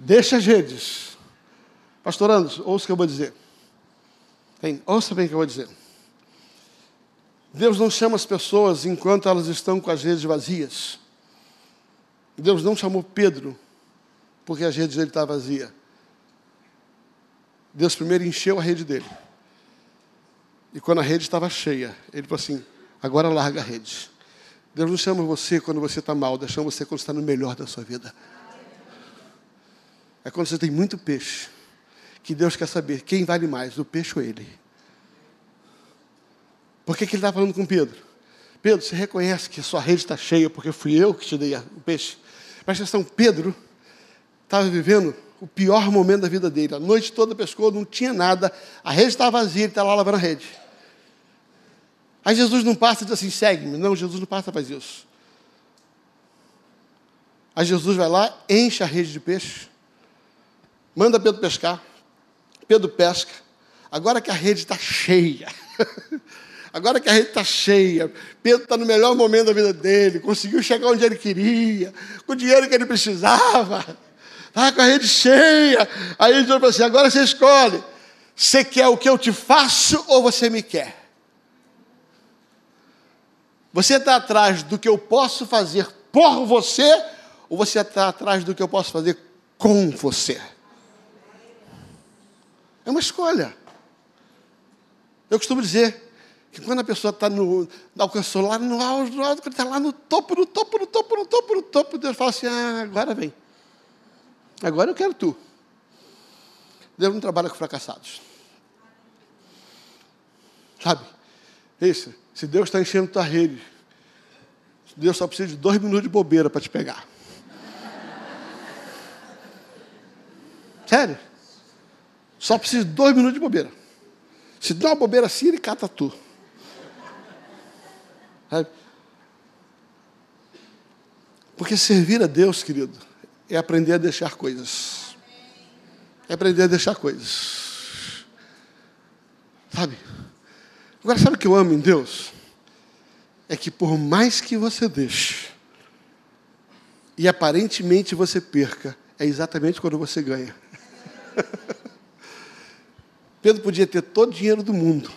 deixa as redes. Pastor Anderson, ouça o que eu vou dizer. Bem, ouça bem o que eu vou dizer. Deus não chama as pessoas enquanto elas estão com as redes vazias. Deus não chamou Pedro porque as redes dele estavam vazias. Deus primeiro encheu a rede dele. E quando a rede estava cheia, ele falou assim: agora larga a rede. Deus não chama você quando você está mal, Deus chama você quando está no melhor da sua vida. É quando você tem muito peixe, que Deus quer saber quem vale mais, o peixe ou ele. Por que, que ele está falando com Pedro? Pedro, você reconhece que a sua rede está cheia porque fui eu que te dei o peixe? Presta atenção, Pedro estava vivendo o pior momento da vida dele. A noite toda pescou, não tinha nada, a rede estava vazia, ele está lá lavando a rede. Aí Jesus não passa e diz assim, segue-me. Não, Jesus não passa e faz isso. Aí Jesus vai lá, enche a rede de peixe, manda Pedro pescar. Pedro pesca. Agora que a rede está cheia, agora que a rede está cheia, Pedro está no melhor momento da vida dele, conseguiu chegar onde ele queria, com o dinheiro que ele precisava, está com a rede cheia. Aí ele diz assim: agora você escolhe, você quer o que eu te faço ou você me quer? Você está atrás do que eu posso fazer por você ou você está atrás do que eu posso fazer com você? É uma escolha. Eu costumo dizer que quando a pessoa está no, alcançou lá no alto, no alto, está lá no topo, no topo, no topo, no topo, no topo, Deus fala assim: ah, agora vem. Agora eu quero tu. Deus não trabalha com fracassados. Sabe? Isso. Se Deus está enchendo tua rede, Deus só precisa de dois minutos de bobeira para te pegar. Sério? Só precisa de dois minutos de bobeira. Se dá uma bobeira assim, ele cata tu. Porque servir a Deus, querido, é aprender a deixar coisas. É aprender a deixar coisas. Sabe? Agora, sabe o que eu amo em Deus? É que por mais que você deixe, e aparentemente você perca, é exatamente quando você ganha. Pedro podia ter todo o dinheiro do mundo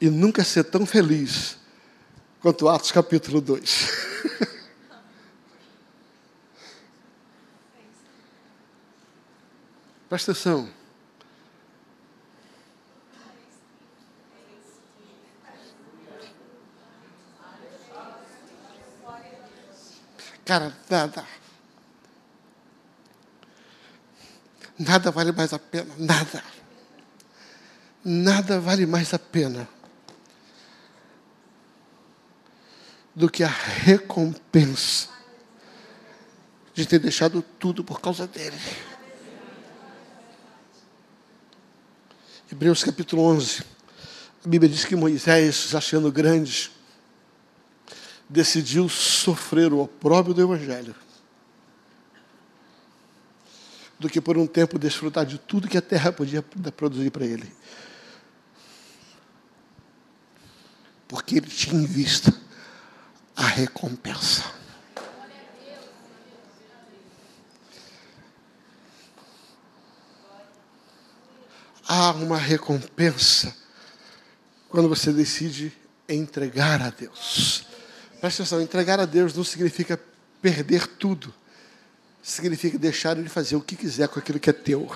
e nunca ser tão feliz quanto Atos capítulo 2. Presta atenção. Cara, nada. Nada vale mais a pena, nada. Nada vale mais a pena do que a recompensa de ter deixado tudo por causa dele. Hebreus capítulo 11. A Bíblia diz que Moisés, achando grandes, decidiu sofrer o opróbrio do Evangelho, do que por um tempo desfrutar de tudo que a terra podia produzir para ele. Porque ele tinha em vista a recompensa. Há uma recompensa quando você decide entregar a Deus. Presta atenção, entregar a Deus não significa perder tudo. Significa deixar Ele fazer o que quiser com aquilo que é teu.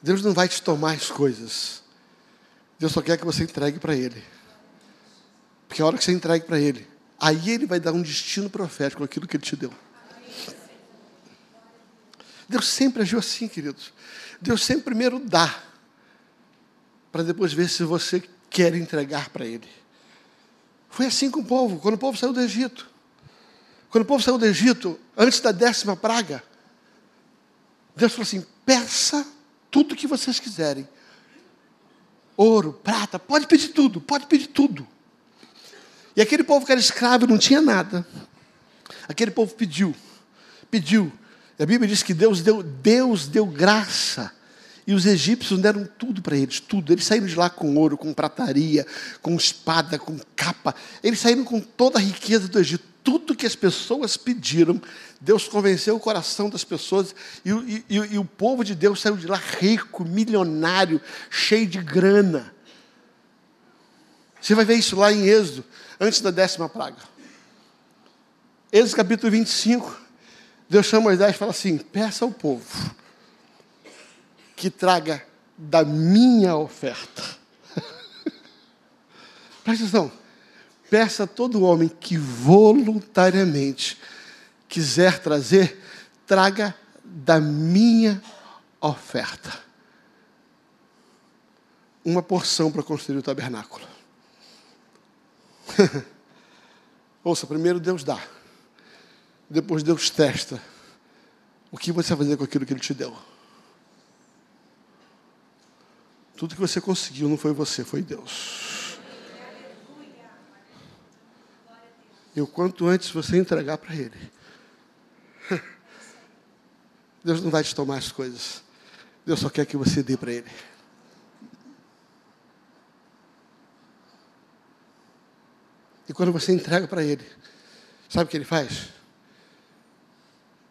Deus não vai te tomar as coisas. Deus só quer que você entregue para Ele. Porque a hora que você entregue para Ele, aí Ele vai dar um destino profético aquilo que Ele te deu. Deus sempre agiu assim, queridos. Deus sempre primeiro dá, para depois ver se você quer entregar para Ele. Foi assim com o povo, quando o povo saiu do Egito. Quando o povo saiu do Egito, antes da décima praga, Deus falou assim: peça tudo que vocês quiserem. Ouro, prata, pode pedir tudo, pode pedir tudo. E aquele povo que era escravo não tinha nada. Aquele povo pediu, pediu. E a Bíblia diz que Deus deu, Deus deu graça e os egípcios deram tudo para eles, tudo. Eles saíram de lá com ouro, com prataria, com espada, com capa. Eles saíram com toda a riqueza do Egito. Tudo que as pessoas pediram, Deus convenceu o coração das pessoas e, e, e, o povo de Deus saiu de lá rico, milionário, cheio de grana. Você vai ver isso lá em Êxodo, antes da décima praga. Êxodo capítulo 25. Deus chama Moisés e fala assim: peça ao povo que traga da minha oferta. Presta atenção. Peça a todo homem que voluntariamente quiser trazer, traga da minha oferta. Uma porção para construir o tabernáculo. Ouça, primeiro Deus dá. Depois Deus testa. O que você vai fazer com aquilo que Ele te deu? Tudo que você conseguiu não foi você, foi Deus. E o quanto antes você entregar para Ele, Deus não vai te tomar as coisas. Deus só quer que você dê para Ele. E quando você entrega para Ele, sabe o que Ele faz?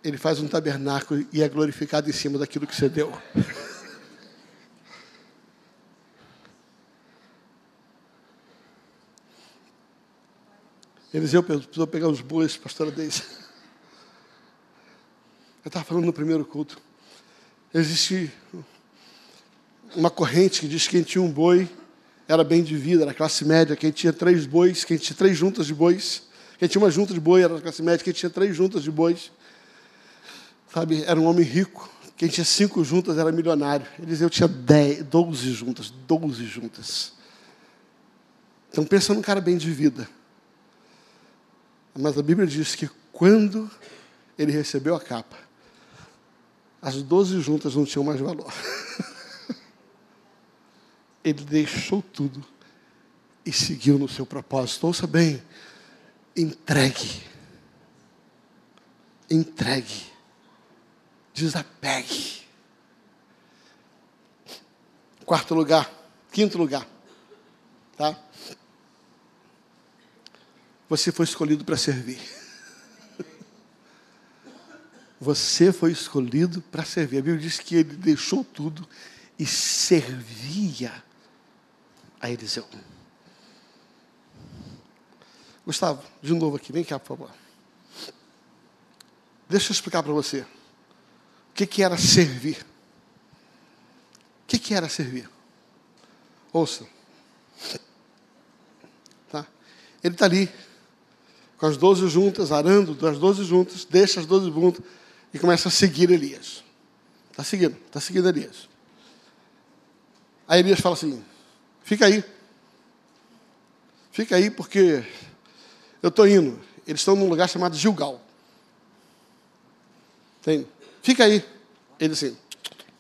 Ele faz um tabernáculo e é glorificado em cima daquilo que você deu. Eliseu precisou pegar os bois, pastora Deise. Eu estava falando no primeiro culto. Existe uma corrente que diz que quem tinha um boi era bem de vida, era classe média. Quem tinha três bois, quem tinha três juntas de bois, quem tinha uma junta de boi era classe média. Quem tinha três juntas de bois, sabe, era um homem rico. Quem tinha cinco juntas era milionário. Eliseu tinha dez, doze juntas, doze juntas. Então pensa num cara bem de vida. Mas a Bíblia diz que quando ele recebeu a capa, as doze juntas não tinham mais valor. Ele deixou tudo e seguiu no seu propósito. Ouça bem, entregue. Entregue. Desapegue. Quarto lugar, quinto lugar. Tá? Você foi escolhido para servir. Você foi escolhido para servir. A Bíblia diz que ele deixou tudo e servia a Eliseu. Gustavo, de novo aqui, vem cá, por favor. Deixa eu explicar para você. O que, que era servir? O que, que era servir? Ouça. Tá? Ele está ali, com as doze juntas, arando das doze juntas, deixa as doze juntas e começa a seguir Elias. Está seguindo, está seguindo Elias. Aí Elias fala assim: fica aí. Fica aí porque eu estou indo. Eles estão num lugar chamado Gilgal. Tem? Fica aí. Ele assim: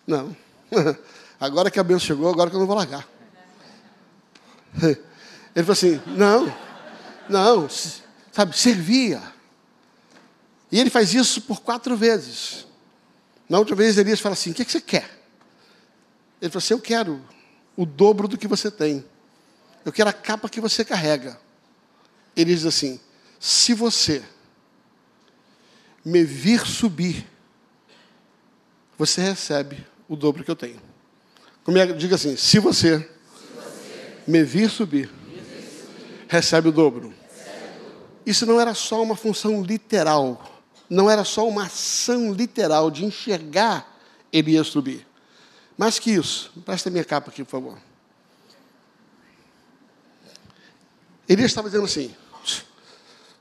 não. Agora que a benção chegou, agora que eu não vou largar. Ele falou assim: não, não, sabe, servia. E ele faz isso por quatro vezes. Na última vez, Elias fala assim: O que, que você quer? Ele falou assim: Eu quero o dobro do que você tem. Eu quero a capa que você carrega. Ele diz assim: Se você me vir subir, você recebe o dobro que eu tenho. Como é, diga assim: Se você, se você me vir subir, recebe o dobro. Isso não era só uma função literal não era só uma ação literal de enxergar ele ia subir. Mais que isso, presta minha capa aqui, por favor. Ele estava dizendo assim,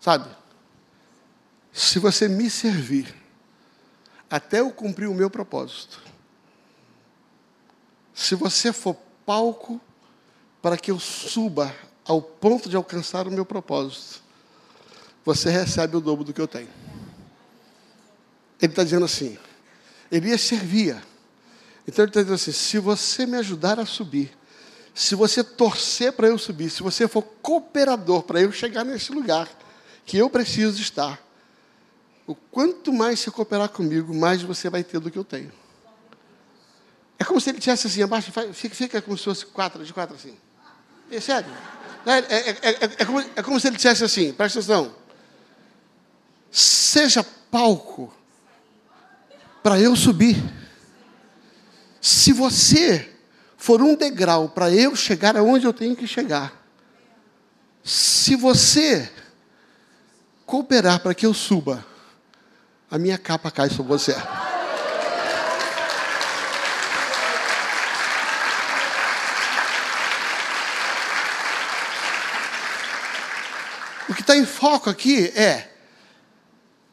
sabe, se você me servir até eu cumprir o meu propósito, se você for palco para que eu suba ao ponto de alcançar o meu propósito, você recebe o dobro do que eu tenho. Ele está dizendo assim: Elias servia. Então ele está dizendo assim: se você me ajudar a subir, se você torcer para eu subir, se você for cooperador para eu chegar nesse lugar que eu preciso estar, o quanto mais você cooperar comigo, mais você vai ter do que eu tenho. É como se ele tivesse assim, abaixo, fica, fica como se fosse quatro, de quatro assim. É sério. É, é, é, é, como, é como se ele dissesse assim, presta atenção. Seja palco para eu subir. Se você for um degrau para eu chegar aonde eu tenho que chegar, se você cooperar para que eu suba, a minha capa cai sobre você. O que está em foco aqui é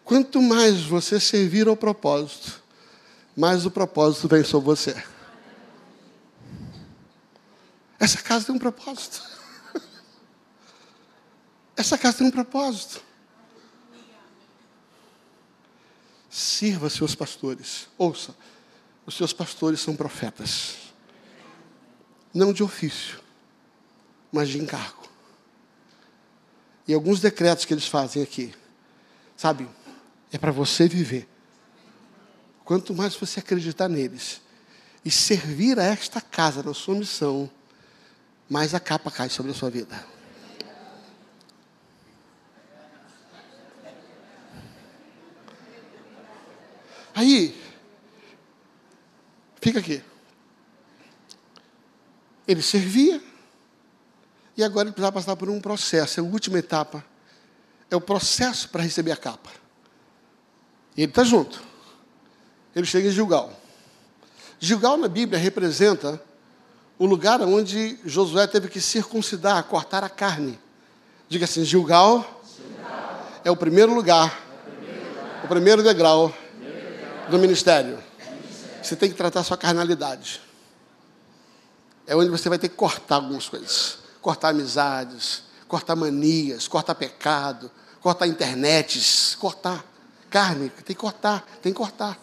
Quanto mais você servir ao propósito, mais o propósito vem sobre você. Essa casa tem um propósito. Essa casa tem um propósito. Sirva seus pastores. Ouça, os seus pastores são profetas. Não de ofício, mas de encargo. E alguns decretos que eles fazem aqui, sabe, é para você viver. Quanto mais você acreditar neles e servir a esta casa na sua missão, mais a capa cai sobre a sua vida. Aí, fica aqui. Ele servia, e agora ele precisava passar por um processo, a última etapa. É o processo para receber a capa. E ele está junto. Ele chega em Gilgal. Gilgal na Bíblia representa o lugar onde Josué teve que circuncidar, cortar a carne. Diga assim: Gilgal, Gilgal. é o primeiro lugar, é o primeiro, lugar. O primeiro degrau do ministério. Você tem que tratar sua carnalidade. É onde você vai ter que cortar algumas coisas. Cortar amizades, cortar manias, cortar pecado, cortar internets, cortar carne, tem que cortar, tem que cortar.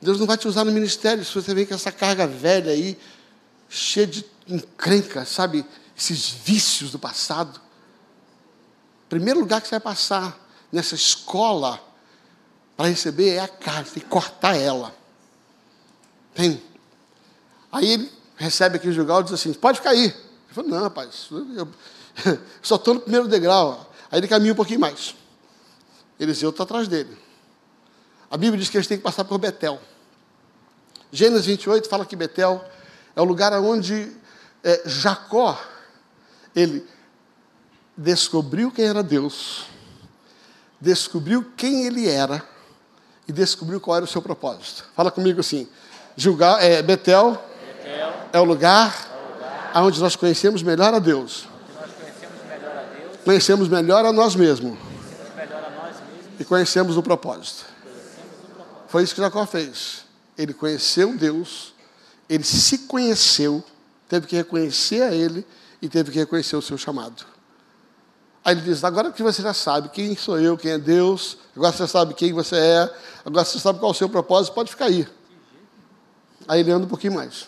Deus não vai te usar no ministério se você vem com essa carga velha aí, cheia de encrenca, sabe? Esses vícios do passado. Primeiro lugar que você vai passar nessa escola para receber é a carne, tem que cortar ela. Tem. Aí ele recebe aqui o julgal e diz assim: pode ficar aí. Ele falou: não, rapaz, eu só estou no primeiro degrau. Aí ele caminha um pouquinho mais. Eliseu está atrás dele. A Bíblia diz que eles têm que passar por Betel. Gênesis 28 fala que Betel é o lugar onde é, Jacó ele descobriu quem era Deus, descobriu quem ele era e descobriu qual era o seu propósito. Fala comigo assim: é, Betel, Betel é o lugar, é o lugar onde nós conhecemos melhor a Deus. Conhecemos melhor a, Deus conhecemos melhor a nós mesmos. A nós mesmos e conhecemos o propósito. Foi isso que Jacó fez. Ele conheceu Deus, ele se conheceu, teve que reconhecer a ele e teve que reconhecer o seu chamado. Aí ele diz: agora que você já sabe quem sou eu, quem é Deus, agora você sabe quem você é, agora você sabe qual é o seu propósito, pode ficar aí. Aí ele anda um pouquinho mais.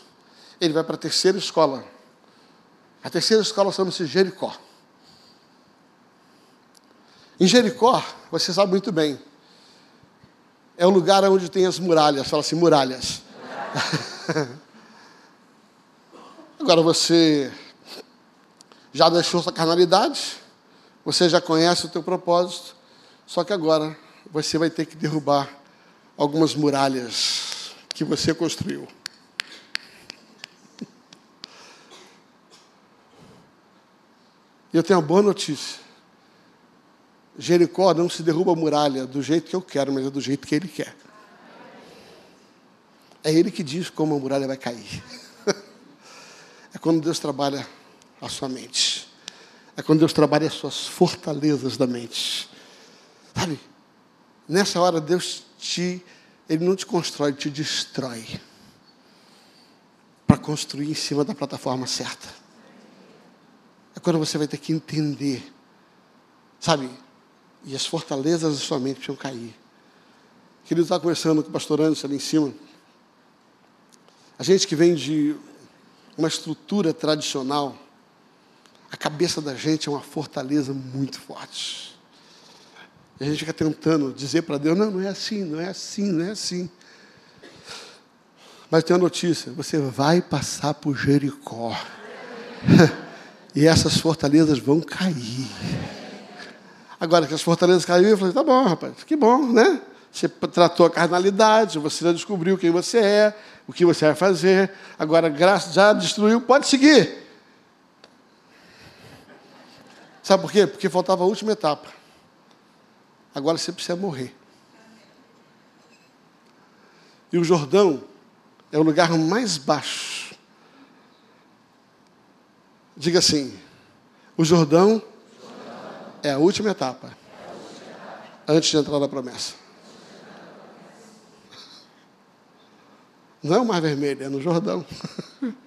Ele vai para a terceira escola. A terceira escola chama-se Jericó. Em Jericó, você sabe muito bem, é o lugar onde tem as muralhas. Fala assim, muralhas. Agora você já deixou sua carnalidade, você já conhece o teu propósito, só que agora você vai ter que derrubar algumas muralhas que você construiu. E eu tenho uma boa notícia. Jericó não se derruba a muralha do jeito que eu quero, mas é do jeito que ele quer. É ele que diz como a muralha vai cair. É quando Deus trabalha a sua mente. É quando Deus trabalha as suas fortalezas da mente. Sabe? Nessa hora Deus te, Ele não te constrói, Ele te destrói. Para construir em cima da plataforma certa. É quando você vai ter que entender. Sabe? E as fortalezas da sua mente precisam cair. Querido, estava conversando com o pastor Anderson ali em cima. A gente que vem de uma estrutura tradicional, a cabeça da gente é uma fortaleza muito forte. E a gente fica tentando dizer para Deus: não, não é assim, não é assim, não é assim. Mas tem uma notícia: você vai passar por Jericó. e essas fortalezas vão cair. Agora que as fortalezas caíram, eu falei: tá bom, rapaz, que bom, né? Você tratou a carnalidade, você já descobriu quem você é, o que você vai fazer. Agora, graça já destruiu, pode seguir. Sabe por quê? Porque faltava a última etapa. Agora você precisa morrer. E o Jordão é o lugar mais baixo. Diga assim: o Jordão é a última etapa. Antes de entrar na promessa. Não é o Mar Vermelho, é no Jordão.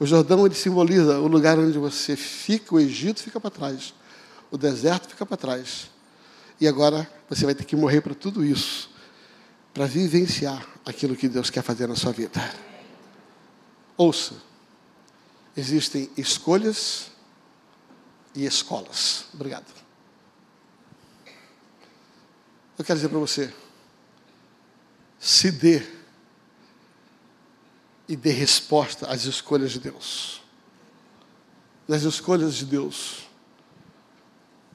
O Jordão ele simboliza o lugar onde você fica, o Egito fica para trás, o deserto fica para trás. E agora você vai ter que morrer para tudo isso, para vivenciar aquilo que Deus quer fazer na sua vida. Ouça, existem escolhas e escolas. Obrigado. Eu quero dizer para você, se dê e dê resposta às escolhas de Deus. Nas escolhas de Deus,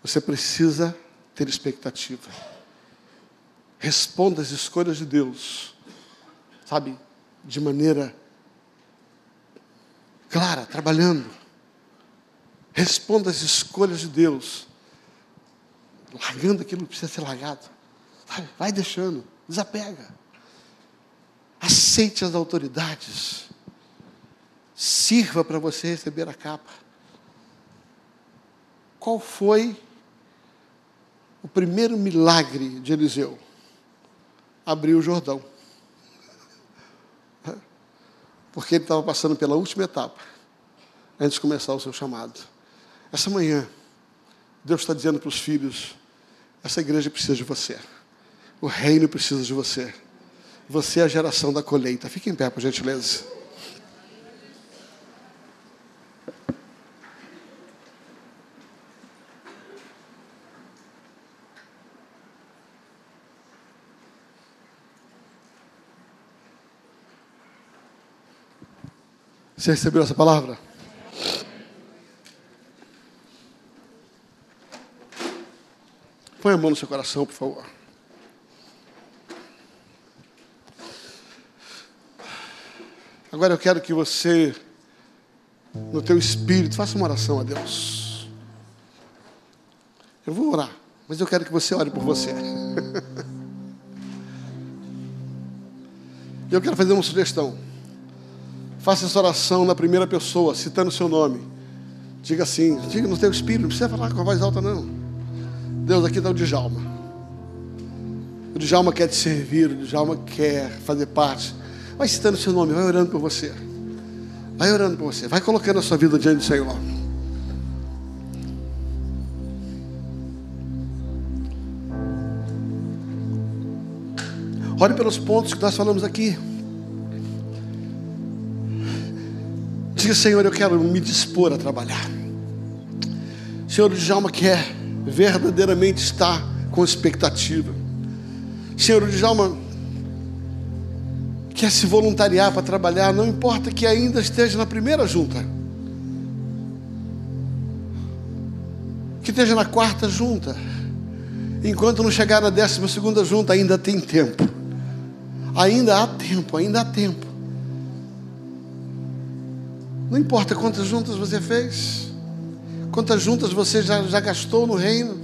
você precisa ter expectativa. Responda às escolhas de Deus, sabe, de maneira clara, trabalhando. Responda às escolhas de Deus, largando aquilo que precisa ser largado. Vai deixando, desapega. Aceite as autoridades. Sirva para você receber a capa. Qual foi o primeiro milagre de Eliseu? Abriu o Jordão. Porque ele estava passando pela última etapa, antes de começar o seu chamado. Essa manhã, Deus está dizendo para os filhos: essa igreja precisa de você, o reino precisa de você. Você é a geração da colheita. Fique em pé, por gentileza. Você recebeu essa palavra? Põe a mão no seu coração, por favor. Agora eu quero que você, no teu espírito, faça uma oração a Deus. Eu vou orar, mas eu quero que você ore por você. eu quero fazer uma sugestão. Faça essa oração na primeira pessoa, citando o seu nome. Diga assim, diga no teu espírito, não precisa falar com a voz alta, não. Deus, aqui está o Djalma. O Djalma quer te servir, o Djalma quer fazer parte Vai citando seu nome, vai orando por você. Vai orando por você. Vai colocando a sua vida diante do Senhor. Olhe pelos pontos que nós falamos aqui. Diga, Senhor, eu quero me dispor a trabalhar. Senhor, o Djalma quer verdadeiramente estar com expectativa. Senhor, Djalma quer se voluntariar para trabalhar, não importa que ainda esteja na primeira junta, que esteja na quarta junta, enquanto não chegar na décima segunda junta, ainda tem tempo, ainda há tempo, ainda há tempo. Não importa quantas juntas você fez, quantas juntas você já, já gastou no reino,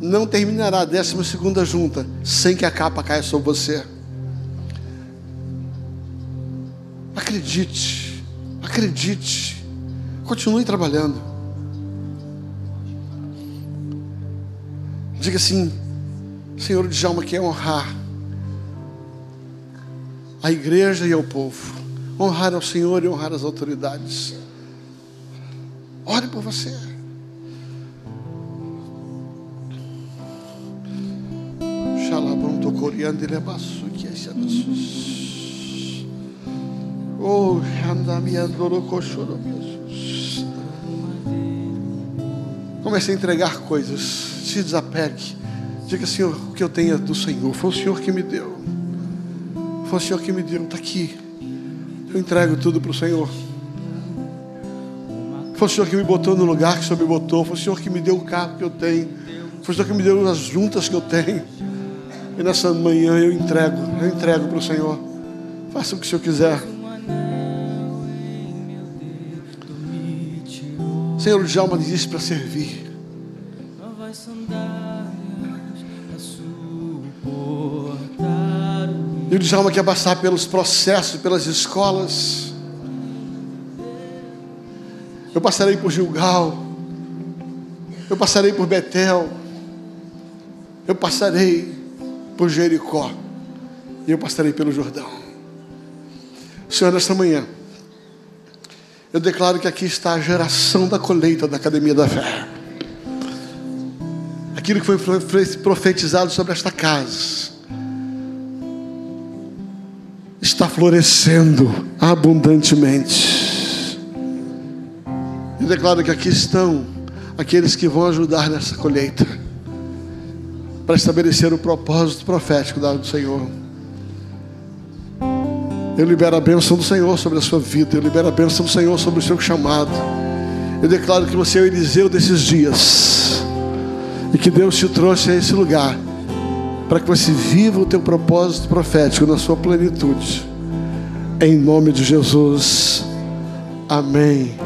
não terminará a décima segunda junta sem que a capa caia sobre você. Acredite, acredite, continue trabalhando. Diga assim, Senhor de Alma quer honrar a igreja e ao povo, honrar ao Senhor e honrar as autoridades. Ore por você. Lebasu que é Oh. Comece a entregar coisas. Se desapegue. Diga, Senhor, o que eu tenho é do Senhor. Foi o Senhor que me deu. Foi o Senhor que me deu. Está aqui. Eu entrego tudo para o Senhor. Foi o Senhor que me botou no lugar que o Senhor me botou. Foi o Senhor que me deu o carro que eu tenho. Foi o Senhor que me deu as juntas que eu tenho. E nessa manhã eu entrego. Eu entrego para o Senhor. Faça o que o Senhor quiser. Senhor, o Djalma disse para servir. E o Djalma quer passar pelos processos, pelas escolas. Eu passarei por Gilgal. Eu passarei por Betel. Eu passarei por Jericó. E eu passarei pelo Jordão. Senhor, nesta manhã, eu declaro que aqui está a geração da colheita da Academia da Fé. Aquilo que foi profetizado sobre esta casa está florescendo abundantemente. Eu declaro que aqui estão aqueles que vão ajudar nessa colheita para estabelecer o propósito profético dado do Senhor. Eu libero a bênção do Senhor sobre a sua vida. Eu libero a bênção do Senhor sobre o seu chamado. Eu declaro que você é o Eliseu desses dias. E que Deus te trouxe a esse lugar. Para que você viva o teu propósito profético na sua plenitude. Em nome de Jesus. Amém.